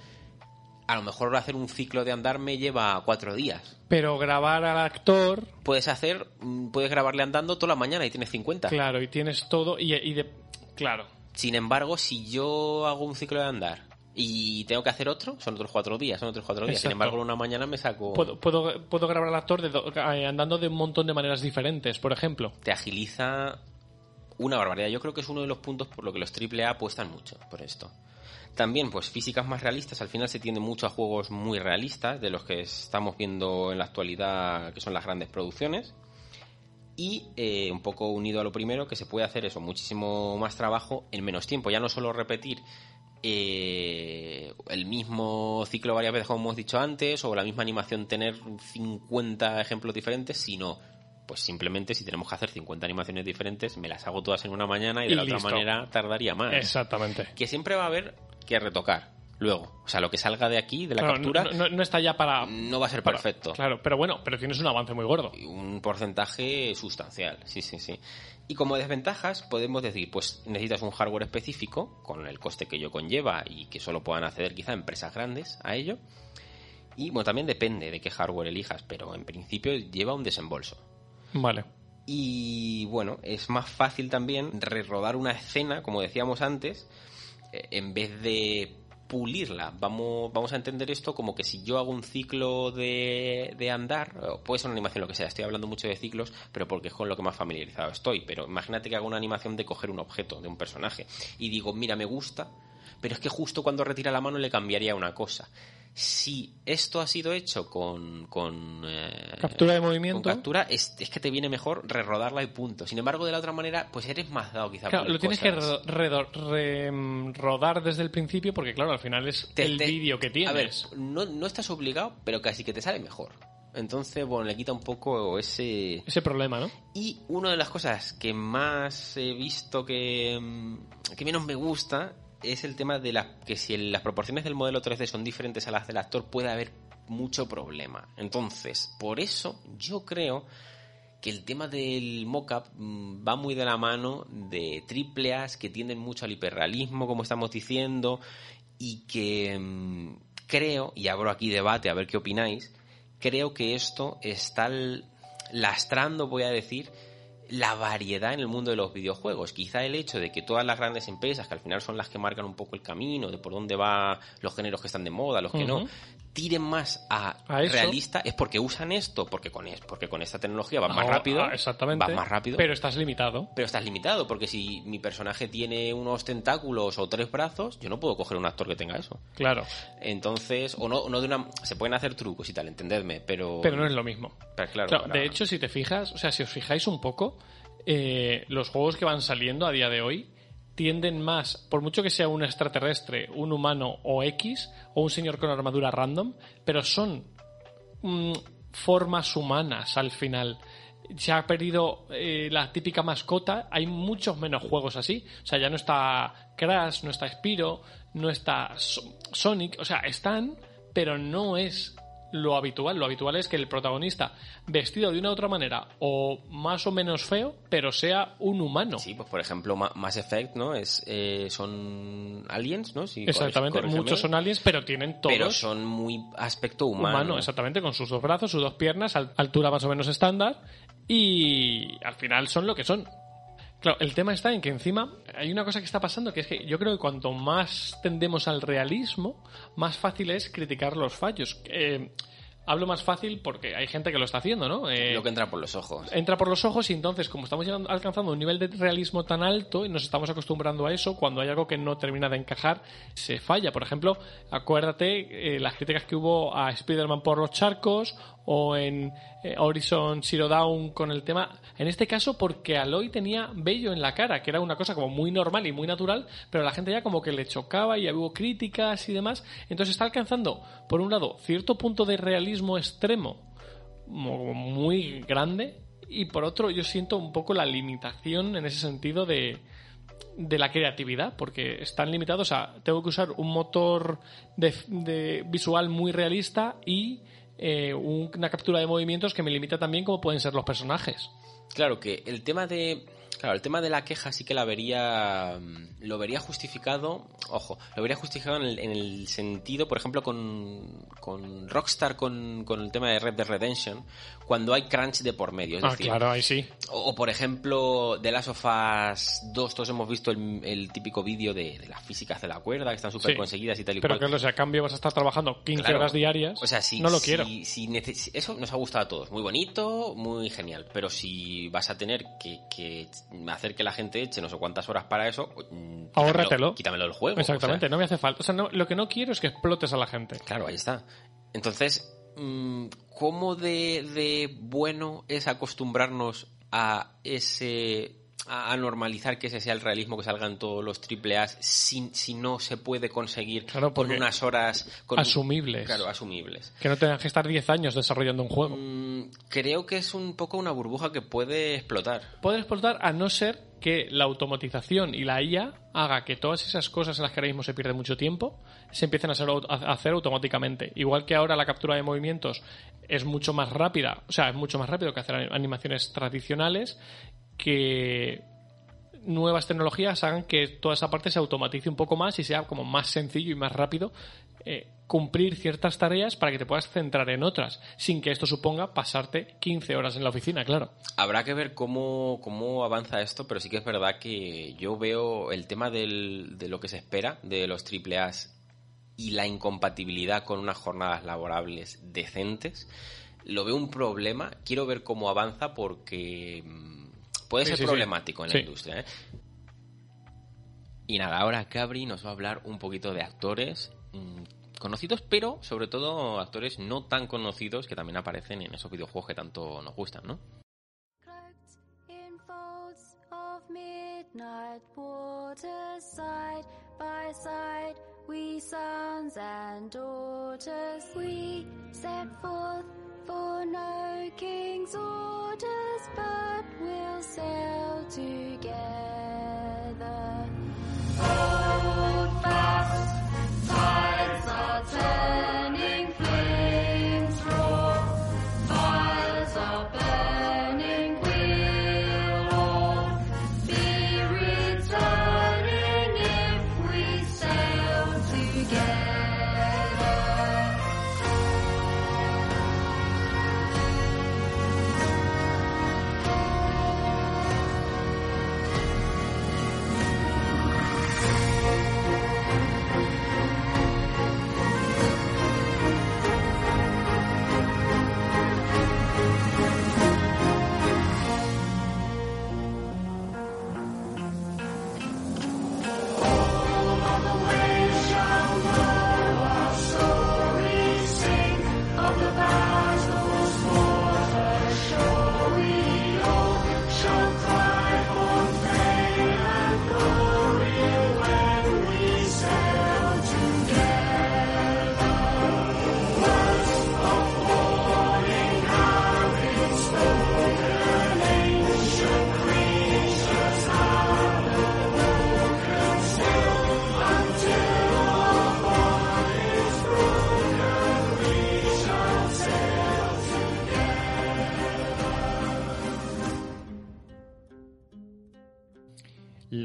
a lo mejor hacer un ciclo de andar me lleva cuatro días. Pero grabar al actor, Puedes hacer, mm, puedes grabarle andando toda la mañana y tienes 50. claro, y tienes todo. Y, y de. Claro. Sin embargo, si yo hago un ciclo de andar y tengo que hacer otro, son otros cuatro días, son otros cuatro días. Sin embargo, una mañana me saco... Puedo, puedo, puedo grabar al actor de do- eh, andando de un montón de maneras diferentes, por ejemplo. Te agiliza una barbaridad. Yo creo que es uno de los puntos por lo que los AAA apuestan mucho por esto. También, pues físicas más realistas. Al final se tiende mucho a juegos muy realistas, de los que estamos viendo en la actualidad, que son las grandes producciones. Y eh, un poco unido a lo primero, que se puede hacer eso, muchísimo más trabajo en menos tiempo. Ya no solo repetir eh, el mismo ciclo varias veces, como hemos dicho antes, o la misma animación tener 50 ejemplos diferentes, sino pues simplemente si tenemos que hacer 50 animaciones diferentes, me las hago todas en una mañana y de Y la otra manera tardaría más. Exactamente. Que siempre va a haber que retocar luego. O sea, lo que salga de aquí, de la Claro, captura, no, no- no está ya para. no va a ser para- perfecto. Claro, pero bueno, pero tienes un avance muy gordo. Un porcentaje sustancial, sí, sí, sí. Y como desventajas podemos decir, pues necesitas un hardware específico, con el coste que ello conlleva y que solo puedan acceder quizá empresas grandes a ello. Y bueno, también depende de qué hardware elijas, pero en principio lleva un desembolso. Vale. Y bueno, es más fácil también rerodar una escena, como decíamos antes, eh, en vez de pulirla. Vamos, vamos a entender esto como que si yo hago un ciclo de, de andar, puede ser una animación, lo que sea, estoy hablando mucho de ciclos, pero porque es con lo que más familiarizado estoy. Pero imagínate que hago una animación de coger un objeto, de un personaje, y digo, mira, me gusta, pero es que justo cuando retira la mano le cambiaría una cosa. Si esto ha sido hecho con, con eh, Captura de con movimiento. captura es, es que te viene mejor rerodarla y punto. Sin embargo, de la otra manera, pues eres más dado quizá. Claro, lo tienes que re- re- mm, rodar desde el principio porque, claro, al final es Te- el vídeo que tienes. A ver, no, no estás obligado, pero casi que te sale mejor. Entonces, bueno, le quita un poco ese... Ese problema, ¿no? Y una de las cosas que más he visto que, mm, que menos me gusta es el tema de la, que si las proporciones del modelo 3D son diferentes a las del actor puede haber mucho problema. Entonces, por eso yo creo que el tema del mockup mm, va muy de la mano de triple A's que tienden mucho al hiperrealismo, como estamos diciendo, y que mm, creo, y abro aquí debate a ver qué opináis, creo que esto está lastrando, voy a decir, la variedad en el mundo de los videojuegos. Quizá el hecho de que todas las grandes empresas, que al final son las que marcan un poco el camino de por dónde va los géneros que están de moda, los que no. Tiren más a, realista, es porque usan esto, porque con, es, porque con esta tecnología vas más Ah, rápido, ah, exactamente. vas más rápido, Pero estás limitado. pero estás limitado, porque si mi personaje tiene unos tentáculos o tres brazos, yo no puedo coger un actor que tenga eso. Claro. Entonces, o no, no de una... Se pueden hacer trucos y tal, entendedme, pero... Pero no es lo mismo. pero claro, Claro, para- de hecho, si te fijas, o sea, si os fijáis un poco, eh, los juegos que van saliendo a día de hoy tienden más, por mucho que sea un extraterrestre, un humano o X, o un señor con armadura random, pero son mm, formas humanas al final. Se ha perdido eh, la típica mascota, hay muchos menos juegos así. O sea, ya no está Crash, no está Spiro, no está So- Sonic, o sea, están, pero no es lo habitual. Lo habitual es que el protagonista, vestido de una u otra manera, o más o menos feo, pero sea un humano. Sí, pues por ejemplo, Ma- Mass Effect, ¿no? Es, eh, son aliens, ¿no? Sí, Exactamente, muchos son aliens, pero tienen todos Pero son muy aspecto humano. humano, exactamente, con sus dos brazos, sus dos piernas, al- altura más o menos estándar, y al final son lo que son. Claro, el tema está en que encima hay una cosa que está pasando, que es que yo creo que cuanto más tendemos al realismo, más fácil es criticar los fallos. Eh, hablo más fácil porque hay gente que lo está haciendo, ¿no? Eh, Lo que entra por los ojos. entra por los ojos y entonces como estamos llegando- alcanzando un nivel de realismo tan alto y nos estamos acostumbrando a eso, cuando hay algo que no termina de encajar, se falla. Por ejemplo, acuérdate eh, las críticas que hubo a Spider-Man por los charcos o en eh, Horizon Zero Dawn con el tema, en este caso porque Aloy tenía vello en la cara, que era una cosa como muy normal y muy natural, pero la gente ya como que le chocaba y hubo críticas y demás. Entonces está alcanzando, por un lado, cierto punto de realismo extremo mo- muy grande y por otro yo siento un poco la limitación en ese sentido de, de la creatividad porque están limitados a tengo que usar un motor de visual muy realista y eh, un- una captura de movimientos que me limita también como pueden ser los personajes Claro que el tema de. Claro, el tema de la queja sí que la vería. mm, Lo vería justificado. Ojo, lo vería justificado en el, en el sentido, por ejemplo, con, con Rockstar, con, con el tema de Red Dead Redemption, cuando hay crunch de por medio. Es ah decir, claro ahí sí O, o, por ejemplo, de Last of Us 2, todos hemos visto el, el típico vídeo de, de las físicas de la cuerda, que están súper Sí. conseguidas y tal y pero cual. claro si a cambio vas a estar trabajando 15 Claro. horas diarias O sea, si, no lo si- quiero si eso nos ha gustado a todos. Muy bonito, muy genial. Pero si vas a tener que, que hacer que la gente eche no sé cuántas horas para eso, mm, quítamelo- Ahórratelo. Quítamelo del juego. exactamente O sea, no me hace falta o sea no- lo que no quiero es que explotes a la gente claro, ahí está. Entonces, mm, ¿cómo de, de bueno es acostumbrarnos a ese a, a normalizar que ese sea el realismo que salgan todos los triple A si, si no se puede conseguir Claro, con unas horas con, asumibles. Claro, asumibles. que no tengas que estar 10 años desarrollando un juego Mm, creo que es un poco una burbuja que puede explotar. puede explotar a no ser que la automatización y la IA haga que todas esas cosas en las que ahora mismo se pierde mucho tiempo se empiecen a hacer automáticamente. Igual que ahora la captura de movimientos es mucho más rápida, o sea, es mucho más rápido que hacer animaciones tradicionales, que nuevas tecnologías hagan que toda esa parte se automatice un poco más y sea como más sencillo y más rápido eh, cumplir ciertas tareas para que te puedas centrar en otras, sin que esto suponga pasarte 15 horas en la oficina, claro. Habrá que ver cómo, cómo avanza esto, pero sí que es verdad que yo veo el tema de lo que se espera de los A's y la incompatibilidad con unas jornadas laborables decentes. Lo veo un problema. Quiero ver cómo avanza porque mm, puede Sí, ser sí, sí. problemático en Sí. la industria. ¿eh? Y nada, ahora Cabri nos va a hablar un poquito de actores mm, conocidos, pero sobre todo actores no tan conocidos que también aparecen en esos videojuegos que tanto nos gustan, ¿no? for no king's orders, but we'll sail together. Hold fast, tides are turning.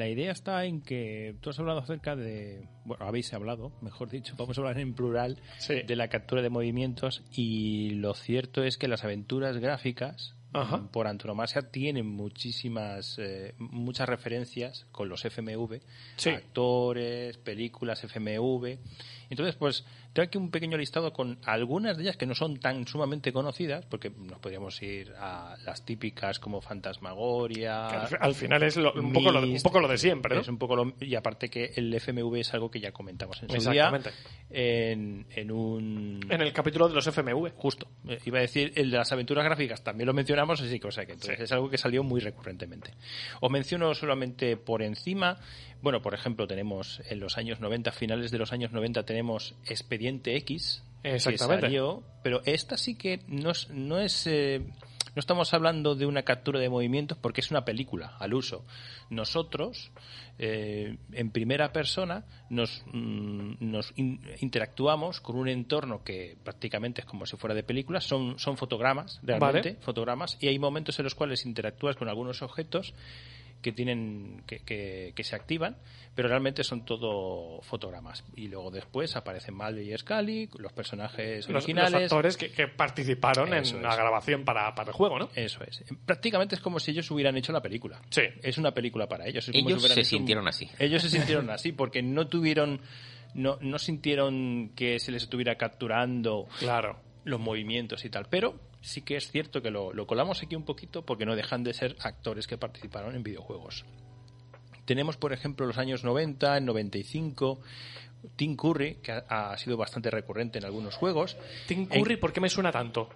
La idea está en que tú has hablado acerca de, bueno, habéis hablado, mejor dicho, vamos a hablar en plural, Sí. de la captura de movimientos y lo cierto es que las aventuras gráficas, Ajá. por antonomasia, tienen muchísimas, eh, muchas referencias con los FMV, Sí. actores, películas FMV. Entonces, pues, tengo aquí un pequeño listado con algunas de ellas que no son tan sumamente conocidas, porque nos podríamos ir a las típicas como Fantasmagoria, al, al final es lo- un, poco lo, de- un Myst, poco lo de siempre, ¿no? es un poco lo- y aparte que el FMV es algo que ya comentamos en su Exactamente. día en, en un En el capítulo de los FMV. justo eh, iba a decir el de las aventuras gráficas también lo mencionamos así que o sea que entonces es algo que salió muy recurrentemente os menciono solamente por encima bueno por ejemplo tenemos en los años 90 finales de los años 90 tenemos Expediente X que salió, pero esta sí que no es, no es eh, no estamos hablando de una captura de movimientos porque es una película al uso. Nosotros, eh, en primera persona, nos, mm, nos in- interactuamos con un entorno que prácticamente es como si fuera de película, son, son fotogramas, realmente, Vale. fotogramas, y hay momentos en los cuales interactúas con algunos objetos que tienen que, que- que se activan, pero realmente son todo fotogramas. Y luego después aparecen Mulder y Scully, los personajes Los, los originales. actores que, que participaron Eso en es. la grabación para, para el juego, ¿no? Eso es. Prácticamente es como si ellos hubieran hecho la película. Sí. Es una película para ellos. Es como Ellos si hubieran se hecho un- sintieron así. Ellos se sintieron así porque no tuvieron, no, no sintieron que se les estuviera capturando Claro. los movimientos y tal. Pero sí que es cierto que lo, lo colamos aquí un poquito porque no dejan de ser actores que participaron en videojuegos. Tenemos, por ejemplo, los años 90, en 95, Tim Curry, que ha, ha sido bastante recurrente en algunos juegos. Tim En- Curry, ¿por qué me suena tanto?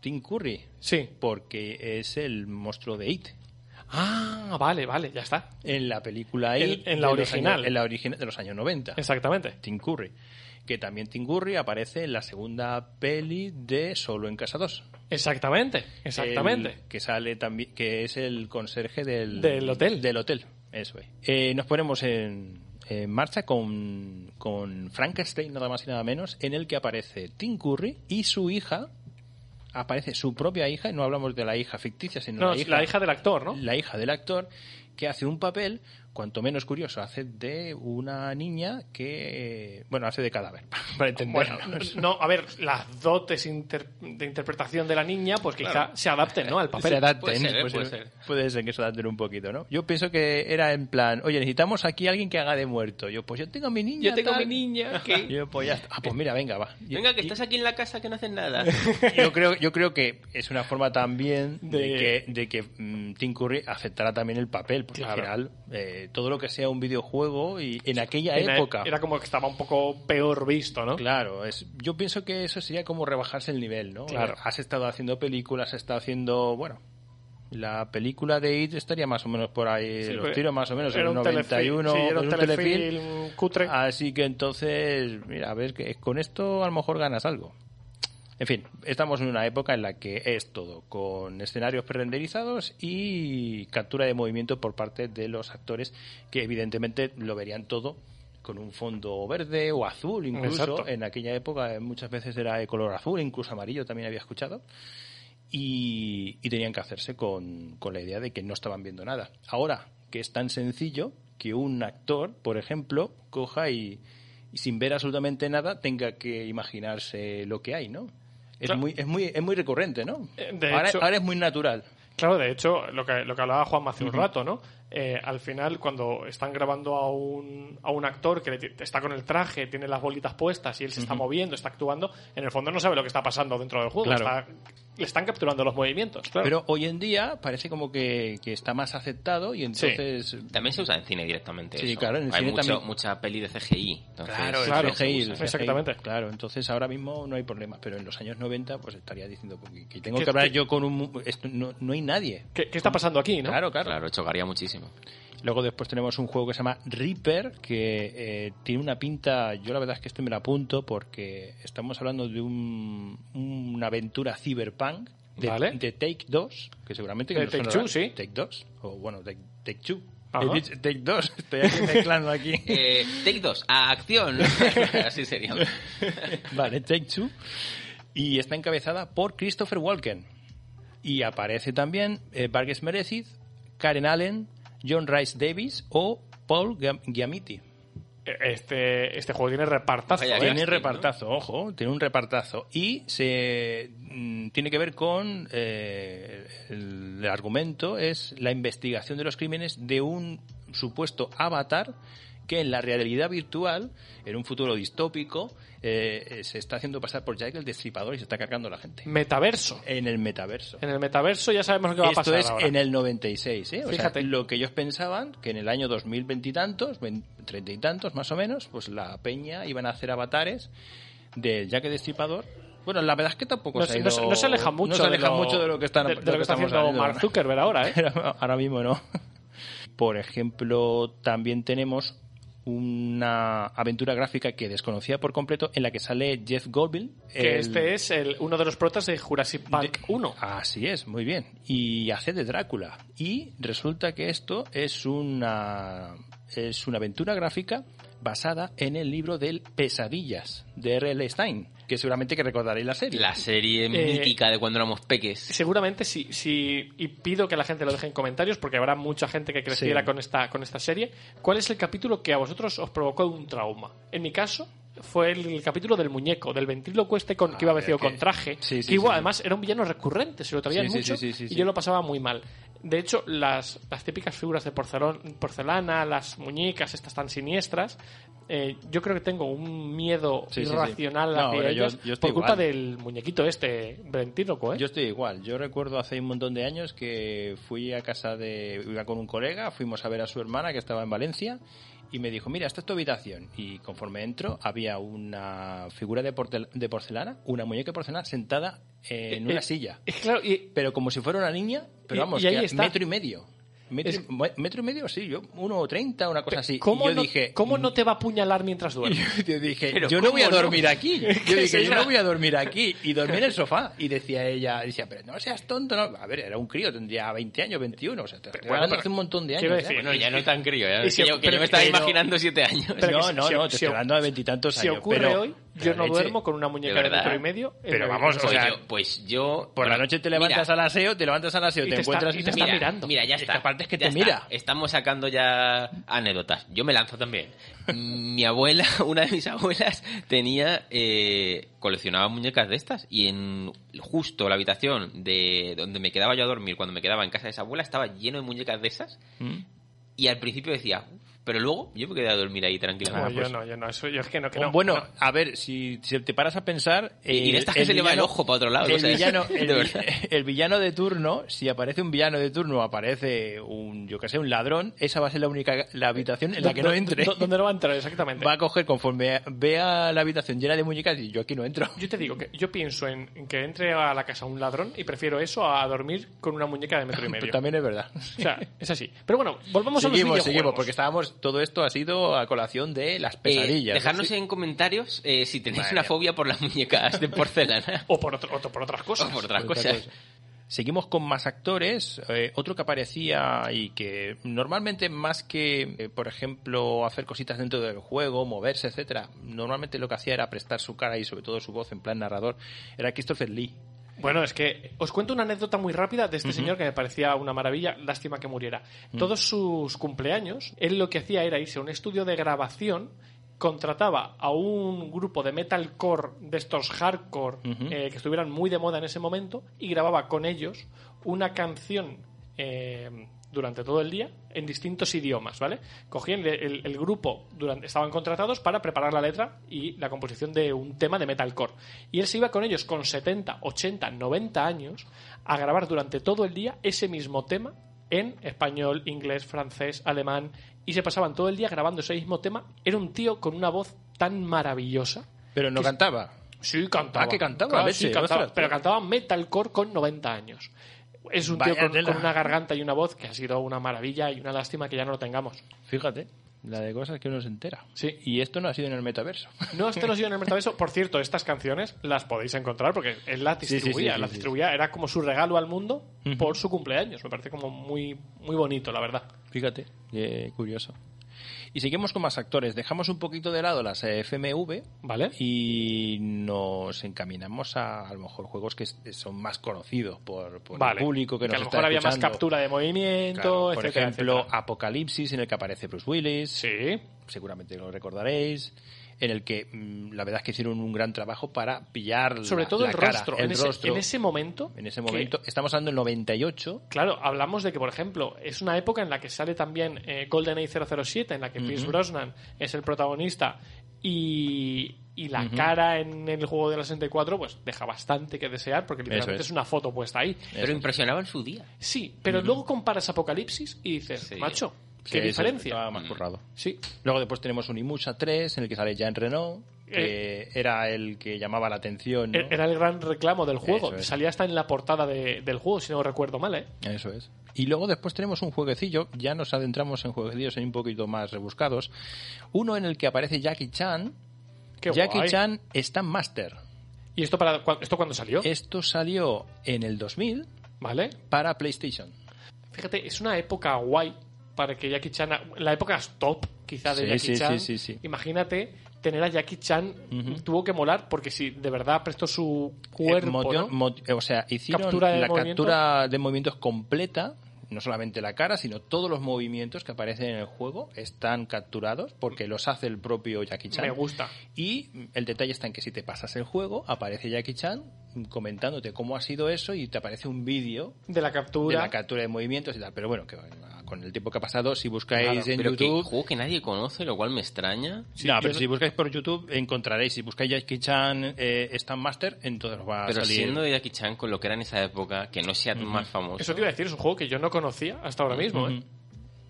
Tim Curry, Sí. porque es el monstruo de It. Ah, vale, vale, ya está. En la película It en la original. años- en la original de los años 90. Exactamente. Tim Curry. Que también Tim Curry aparece en la segunda peli de Solo en Casa 2. Exactamente, exactamente. El que sale también, que es el conserje del, Del hotel. Del hotel, eso es. Eh, nos ponemos en, en marcha con, con Frankenstein, nada más y nada menos, en el que aparece Tim Curry y su hija, aparece su propia hija, y no hablamos de la hija ficticia, sino No, la, hija, la hija del actor, ¿no? la hija del actor, que hace un papel, cuanto menos curioso, hace de una niña que, bueno, hace de cadáver, para entenderlo. Bueno, no, a ver, las dotes inter- de interpretación de la niña, pues quizá se adapten, ¿no? Al papel. se adapten, Puede ser, ¿eh? pues, Puede ser. puede ser que se adapten un poquito, ¿no? Yo pienso que era en plan, oye, necesitamos aquí alguien que haga de muerto. Yo, pues yo tengo a mi niña. Yo tengo tal. mi niña que... Yo, pues ya está. Ah, pues mira, venga, va. Venga, que y- estás aquí en la casa que no haces nada. Yo creo, yo creo que es una forma también de, De- que, de que mm, Tim Curry aceptará también el papel, porque Claro. al final eh, todo lo que sea un videojuego y en aquella Era- época. Era como que estaba un poco peor visto, ¿no? Claro, es, yo pienso que eso sería como rebajarse el nivel, ¿no? Claro. Has estado haciendo películas, has estado haciendo, bueno, la película de It estaría más o menos por ahí, Sí, los pero tiros más o menos, en el un telefilm, 91, sí, era un es telefilm cutre. Así que entonces, mira, a ver, que con esto a lo mejor ganas algo. En fin, estamos en una época en la que es todo, con escenarios prerenderizados y captura de movimiento por parte de los actores, que evidentemente lo verían todo con un fondo verde o azul, incluso. Exacto. En aquella época eh, muchas veces era de color azul, incluso amarillo también había escuchado. Y, y tenían que hacerse con, con la idea de que no estaban viendo nada. Ahora, que es tan sencillo que un actor, por ejemplo, coja y, y sin ver absolutamente nada tenga que imaginarse lo que hay, ¿no? Es, Claro. muy, es, muy, es muy recurrente, ¿no? Eh, de ahora, hecho- ahora es muy natural. Claro, de hecho, lo que, lo que hablaba Juan hace un rato, ¿no? Eh, al final, cuando están grabando a un, a un actor que le está con el traje, tiene las bolitas puestas y él se está moviendo, está actuando, en el fondo no sabe lo que está pasando dentro del juego. Claro. Está- le están capturando los movimientos, claro. Pero hoy en día parece como que, que está más aceptado y entonces... También se usa en cine directamente. Sí, eso. claro, en el Hay cine mucho- también. mucha peli de CGI. entonces, Claro, CGI, Exactamente. Claro, entonces ahora mismo no hay problema, pero en los años 90 pues estaría diciendo que tengo ¿Qué- que hablar qué- yo con un... mu- esto no, no hay nadie. ¿Qué, qué está pasando aquí, no? Claro, claro, Claro, chocaría muchísimo. Luego después tenemos un juego que se llama Reaper, que eh, tiene una pinta, yo la verdad es que este me la apunto porque estamos hablando de un- una aventura cyberpunk de, Vale. de Take 2, que seguramente que De Take sonará. Two, sí. Take 2, o bueno, Take, Take 2. Ajá. He dicho Take 2, estoy aquí mezclando aquí. Eh, take 2, a acción. Así sería. vale, Take Two. Y está encabezada por Christopher Walken. Y aparece también eh, Vargas Mereziz, Karen Allen, John Rice Davis o Paul Giam- Giamatti. Este, este juego tiene repartazo. Vaya ¿eh? Tiene repartazo, ojo, tiene un repartazo. Y se mm, tiene que ver con eh, el, el argumento es la investigación de los crímenes de un supuesto avatar que en la realidad virtual, en un futuro distópico, eh, se está haciendo pasar por Jack el Destripador y se está cargando a la gente. Metaverso. En el metaverso. En el metaverso ya sabemos lo que va a Esto pasar es ahora. en el 96, ¿eh? O sea, Fíjate. lo que ellos pensaban que en el año 2020 y tantos, vein- treinta y tantos más o menos, pues la peña iban a hacer avatares del Jack el Destripador. Bueno, la verdad es que tampoco No, se ha ido- no se- no se aleja mucho no se de aleja lo- mucho de lo que están de- de lo que está estamos haciendo Mark. Zuckerberg ahora, ¿eh? Ahora mismo no. Por ejemplo, también tenemos una aventura gráfica que desconocía por completo en la que sale Jeff Goldblum. Que el- este es el, uno de los protas de Jurassic Park 1. Así es, muy bien. Y hace de Drácula. Y resulta que esto es una, es una aventura gráfica basada en el libro del Pesadillas de R.L. Stein, que seguramente que recordaréis la serie. La serie mítica de cuando éramos peques. Seguramente sí, sí, y pido que la gente lo deje en comentarios porque habrá mucha gente que creciera Sí. con, esta, con esta serie. ¿Cuál es el capítulo que a vosotros os provocó un trauma? En mi caso fue el, el capítulo del muñeco, del ventríloco este con, que iba Ah, vestido que- con traje, Sí, sí, que igual sí. además era un villano recurrente, se lo traían Sí, sí, mucho sí, sí, sí, y sí. yo lo pasaba muy mal. De hecho, las, las típicas figuras de porcelana, las muñecas estas tan siniestras, eh, yo creo que tengo un miedo Sí, sí, sí. irracional No, hacia ellas yo estoy por culpa del muñequito este ¿eh? Yo estoy igual. Yo recuerdo hace un montón de años que fui a casa de. iba con un colega, fuimos a ver a su hermana que estaba en Valencia y me dijo: Mira, esta es tu habitación. Y conforme entro, había una figura de, portel- de porcelana, una muñeca de porcelana sentada en una Eh, silla. Claro, y, Pero como si fuera una niña, pero vamos, y ahí que está. metro y medio. Metro, Es- metro y medio, sí, yo, uno treinta, una cosa así. ¿cómo, y yo no, dije, ¿cómo no te va a apuñalar mientras duermes? yo dije, Pero yo no voy a ¿cómo no? dormir aquí. Yo ¿Qué es dije, yo no voy a dormir aquí. Y dormí en el sofá. Y decía ella, decía, pero no seas tonto. No. A ver, era un crío, tendría 20 años, 21. O sea, te estoy bueno, hablando pero hace un montón de años. decir, Bueno, ya no tan crío, ya, si- que yo, que pero- yo me estaba pero- imaginando siete años. Pero no, no, si- no, te si- estoy hablando de veintitantos Si años. ocurre pero, hoy, pero yo no leche- duermo con una muñeca ¿De de, metro y medio. Pero vamos, o sea, yo, pues yo... Por la noche te levantas Mira, al aseo, te levantas al aseo, Y te, te está- encuentras y te está mira, mirando. Mira, ya Es está. aparte es que te está. mira. Estamos sacando ya anécdotas. Yo me lanzo también. Mi abuela, una de mis abuelas, tenía eh, coleccionaba muñecas de estas y en justo la habitación de donde me quedaba yo a dormir cuando me quedaba en casa de esa abuela estaba lleno de muñecas de esas ¿Mm? y al principio decía, pero luego yo me quedé a dormir ahí No, tranquilamente. yo no, yo no, eso, yo es que no, que no. bueno, no. a ver, si, si te paras a pensar... Y- y de el- estas que se le va el ojo para otro lado, El, o sea, villano, el, villano de turno, si aparece un villano de turno aparece un, yo que sé, un ladrón, esa va a ser la única la habitación en la que no ¿Dó- entre. dó- ¿Dónde no va a entrar exactamente? Va a coger conforme vea la habitación llena de muñecas y yo aquí no entro. Yo te digo que yo pienso en, en que entre a la casa un ladrón y prefiero eso a dormir con una muñeca de metro y medio. Pero también es verdad. O sea, es así. Pero bueno, volvamos a los seguimos, seguimos, porque estábamos, todo esto ha sido a colación de las Eh, pesadillas. dejadnos Sí. en comentarios eh, si tenéis Madre una mía. fobia por las muñecas de porcelana O por, otro- o por otras cosas. o por otras Otra cosas. cosa. Seguimos con más actores. Eh, otro que aparecía y que normalmente más que, eh, por ejemplo, hacer cositas dentro del juego, moverse, etcétera, normalmente lo que hacía era prestar su cara y sobre todo su voz en plan narrador. Era Christopher Lee. Bueno, es que os cuento una anécdota muy rápida de este señor que me parecía una maravilla, lástima que muriera. Todos sus cumpleaños, él lo que hacía era irse a un estudio de grabación, contrataba a un grupo de metalcore de estos hardcore eh, que estuvieran muy de moda en ese momento y grababa con ellos una canción eh, durante todo el día en distintos idiomas, ¿vale? Cogían el, el- el grupo, durante, estaban contratados para preparar la letra y la composición de un tema de metalcore. Y él se iba con ellos con 70, 80, 90 años a grabar durante todo el día ese mismo tema en español, inglés, francés, alemán y se pasaban todo el día grabando ese mismo tema. Era un tío con una voz tan maravillosa. Pero no cantaba. Sí, cantaba. Ah, que cantaba, Claro, sí, cantaba, pero cantaba metalcore con 90 años. Es un Vaya tío con, una garganta y una voz que ha sido una maravilla y una lástima que ya no lo tengamos. Fíjate, la de cosas que uno se entera. Sí. Y esto no ha sido en el metaverso. No, este no ha sido en el metaverso. Por cierto, estas canciones las podéis encontrar porque él las Sí, sí, sí, distribuía. las distribuía, era como su regalo al mundo por su cumpleaños. Me parece como muy, muy bonito, la verdad. Fíjate, curioso. Y seguimos con más actores. Dejamos un poquito de lado las eh, FMV ¿Vale? y nos encaminamos a a lo mejor juegos que son más conocidos por, por Vale. el público que, que nos a lo está mejor había más captura de movimiento, Claro, por etcétera, ejemplo, etcétera. Apocalipsis, en el que aparece Bruce Willis. Sí. Seguramente lo recordaréis. En el que mm, la verdad es que hicieron un gran trabajo para pillar Sobre la- todo la el cara, rostro. el en, ese, rostro. en ese momento. En ese que- momento, estamos hablando del 98. Claro, hablamos de que, por ejemplo, es una época en la que sale también eh, GoldenEye 007, en la que Pierce Brosnan es el protagonista y, y la cara en el juego de la 64 pues deja bastante que desear porque literalmente es. es. una foto puesta ahí. Pero impresionaba en su día. Sí, pero luego comparas Apocalipsis y dices, Sí. macho, Sí, qué diferencia. estaba más currado. Sí, Luego después tenemos un Imusha 3 en el que sale Jean Renault, que era el que llamaba la atención. ¿no? E- era el gran reclamo del juego. Es. Salía hasta en la portada de- del juego, si no recuerdo mal, ¿eh? Eso es. Y luego después tenemos un jueguecillo, ya nos adentramos en jueguecillos un poquito más rebuscados. Uno en el que aparece Jackie Chan. Qué Jackie guay. Chan Stand Master. ¿Y esto para esto cuándo salió? Esto salió en el 2000 ¿Vale? para PlayStation. Fíjate, es una época guay para que Jackie Chan, la época top quizá de Sí, Jackie sí, Chan. sí, sí, sí. Imagínate tener a Jackie Chan tuvo que molar porque si de verdad prestó su cuerpo, Eh, moti- o sea, hicieron Captura la movimiento. captura de movimientos completa, no solamente la cara, sino todos los movimientos que aparecen en el juego están capturados porque los hace el propio Jackie Chan. Me gusta. Y el detalle está en que si te pasas el juego, aparece Jackie Chan comentándote cómo ha sido eso y te aparece un vídeo de la de captura. la captura de movimientos y tal. Pero bueno, que con el tiempo que ha pasado, si buscáis Claro, en Pero que YouTube... juego que nadie conoce, lo cual me extraña. no, pero si buscáis por YouTube encontraréis, si buscáis Jackie Chan eh, Stand Master, entonces os va a Pero salir... siendo de Jackie Chan con lo que era en esa época, que no sea más famoso. Eso te iba a decir, es un juego que yo no conocía hasta ahora mismo, ¿eh?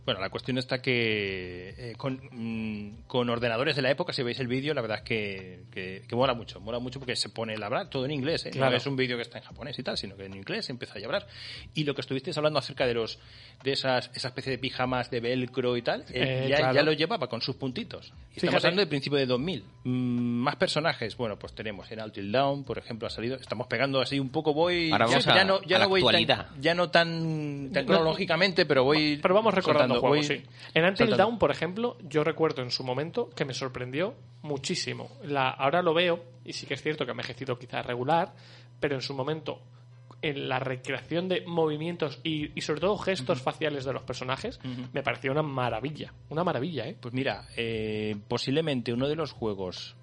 Bueno, la cuestión está que eh, con, mm, con ordenadores de la época, si veis el vídeo, la verdad es que, que, que mola mucho. Mola mucho porque se pone la verdad todo en inglés. ¿eh? Claro. No es un vídeo que está en japonés y tal, sino que en inglés se empieza a hablar. Y lo que estuvisteis hablando acerca de los de esas esa especie de pijamas de velcro y tal, Eh, ya, claro. ya lo llevaba con sus puntitos. Y Estamos hablando del principio de 2000. Mm, más personajes. Bueno, pues tenemos en Until Down, por ejemplo, ha salido. Estamos pegando así un poco, voy. Ahora ya, vamos a- ya no, ya a la no voy tan, ya no tan, tan No, cronológicamente, pero voy. Pero vamos recordando soltando, juegos, voy sí. En Until. Dawn, por ejemplo, yo recuerdo en su momento que me sorprendió muchísimo. La, ahora lo veo, y sí que es cierto que ha envejecido quizás regular, pero en su momento, en la recreación de movimientos y, y sobre todo gestos faciales de los personajes, me pareció una maravilla. Una maravilla, ¿eh? Pues mira, eh, posiblemente uno de los juegos,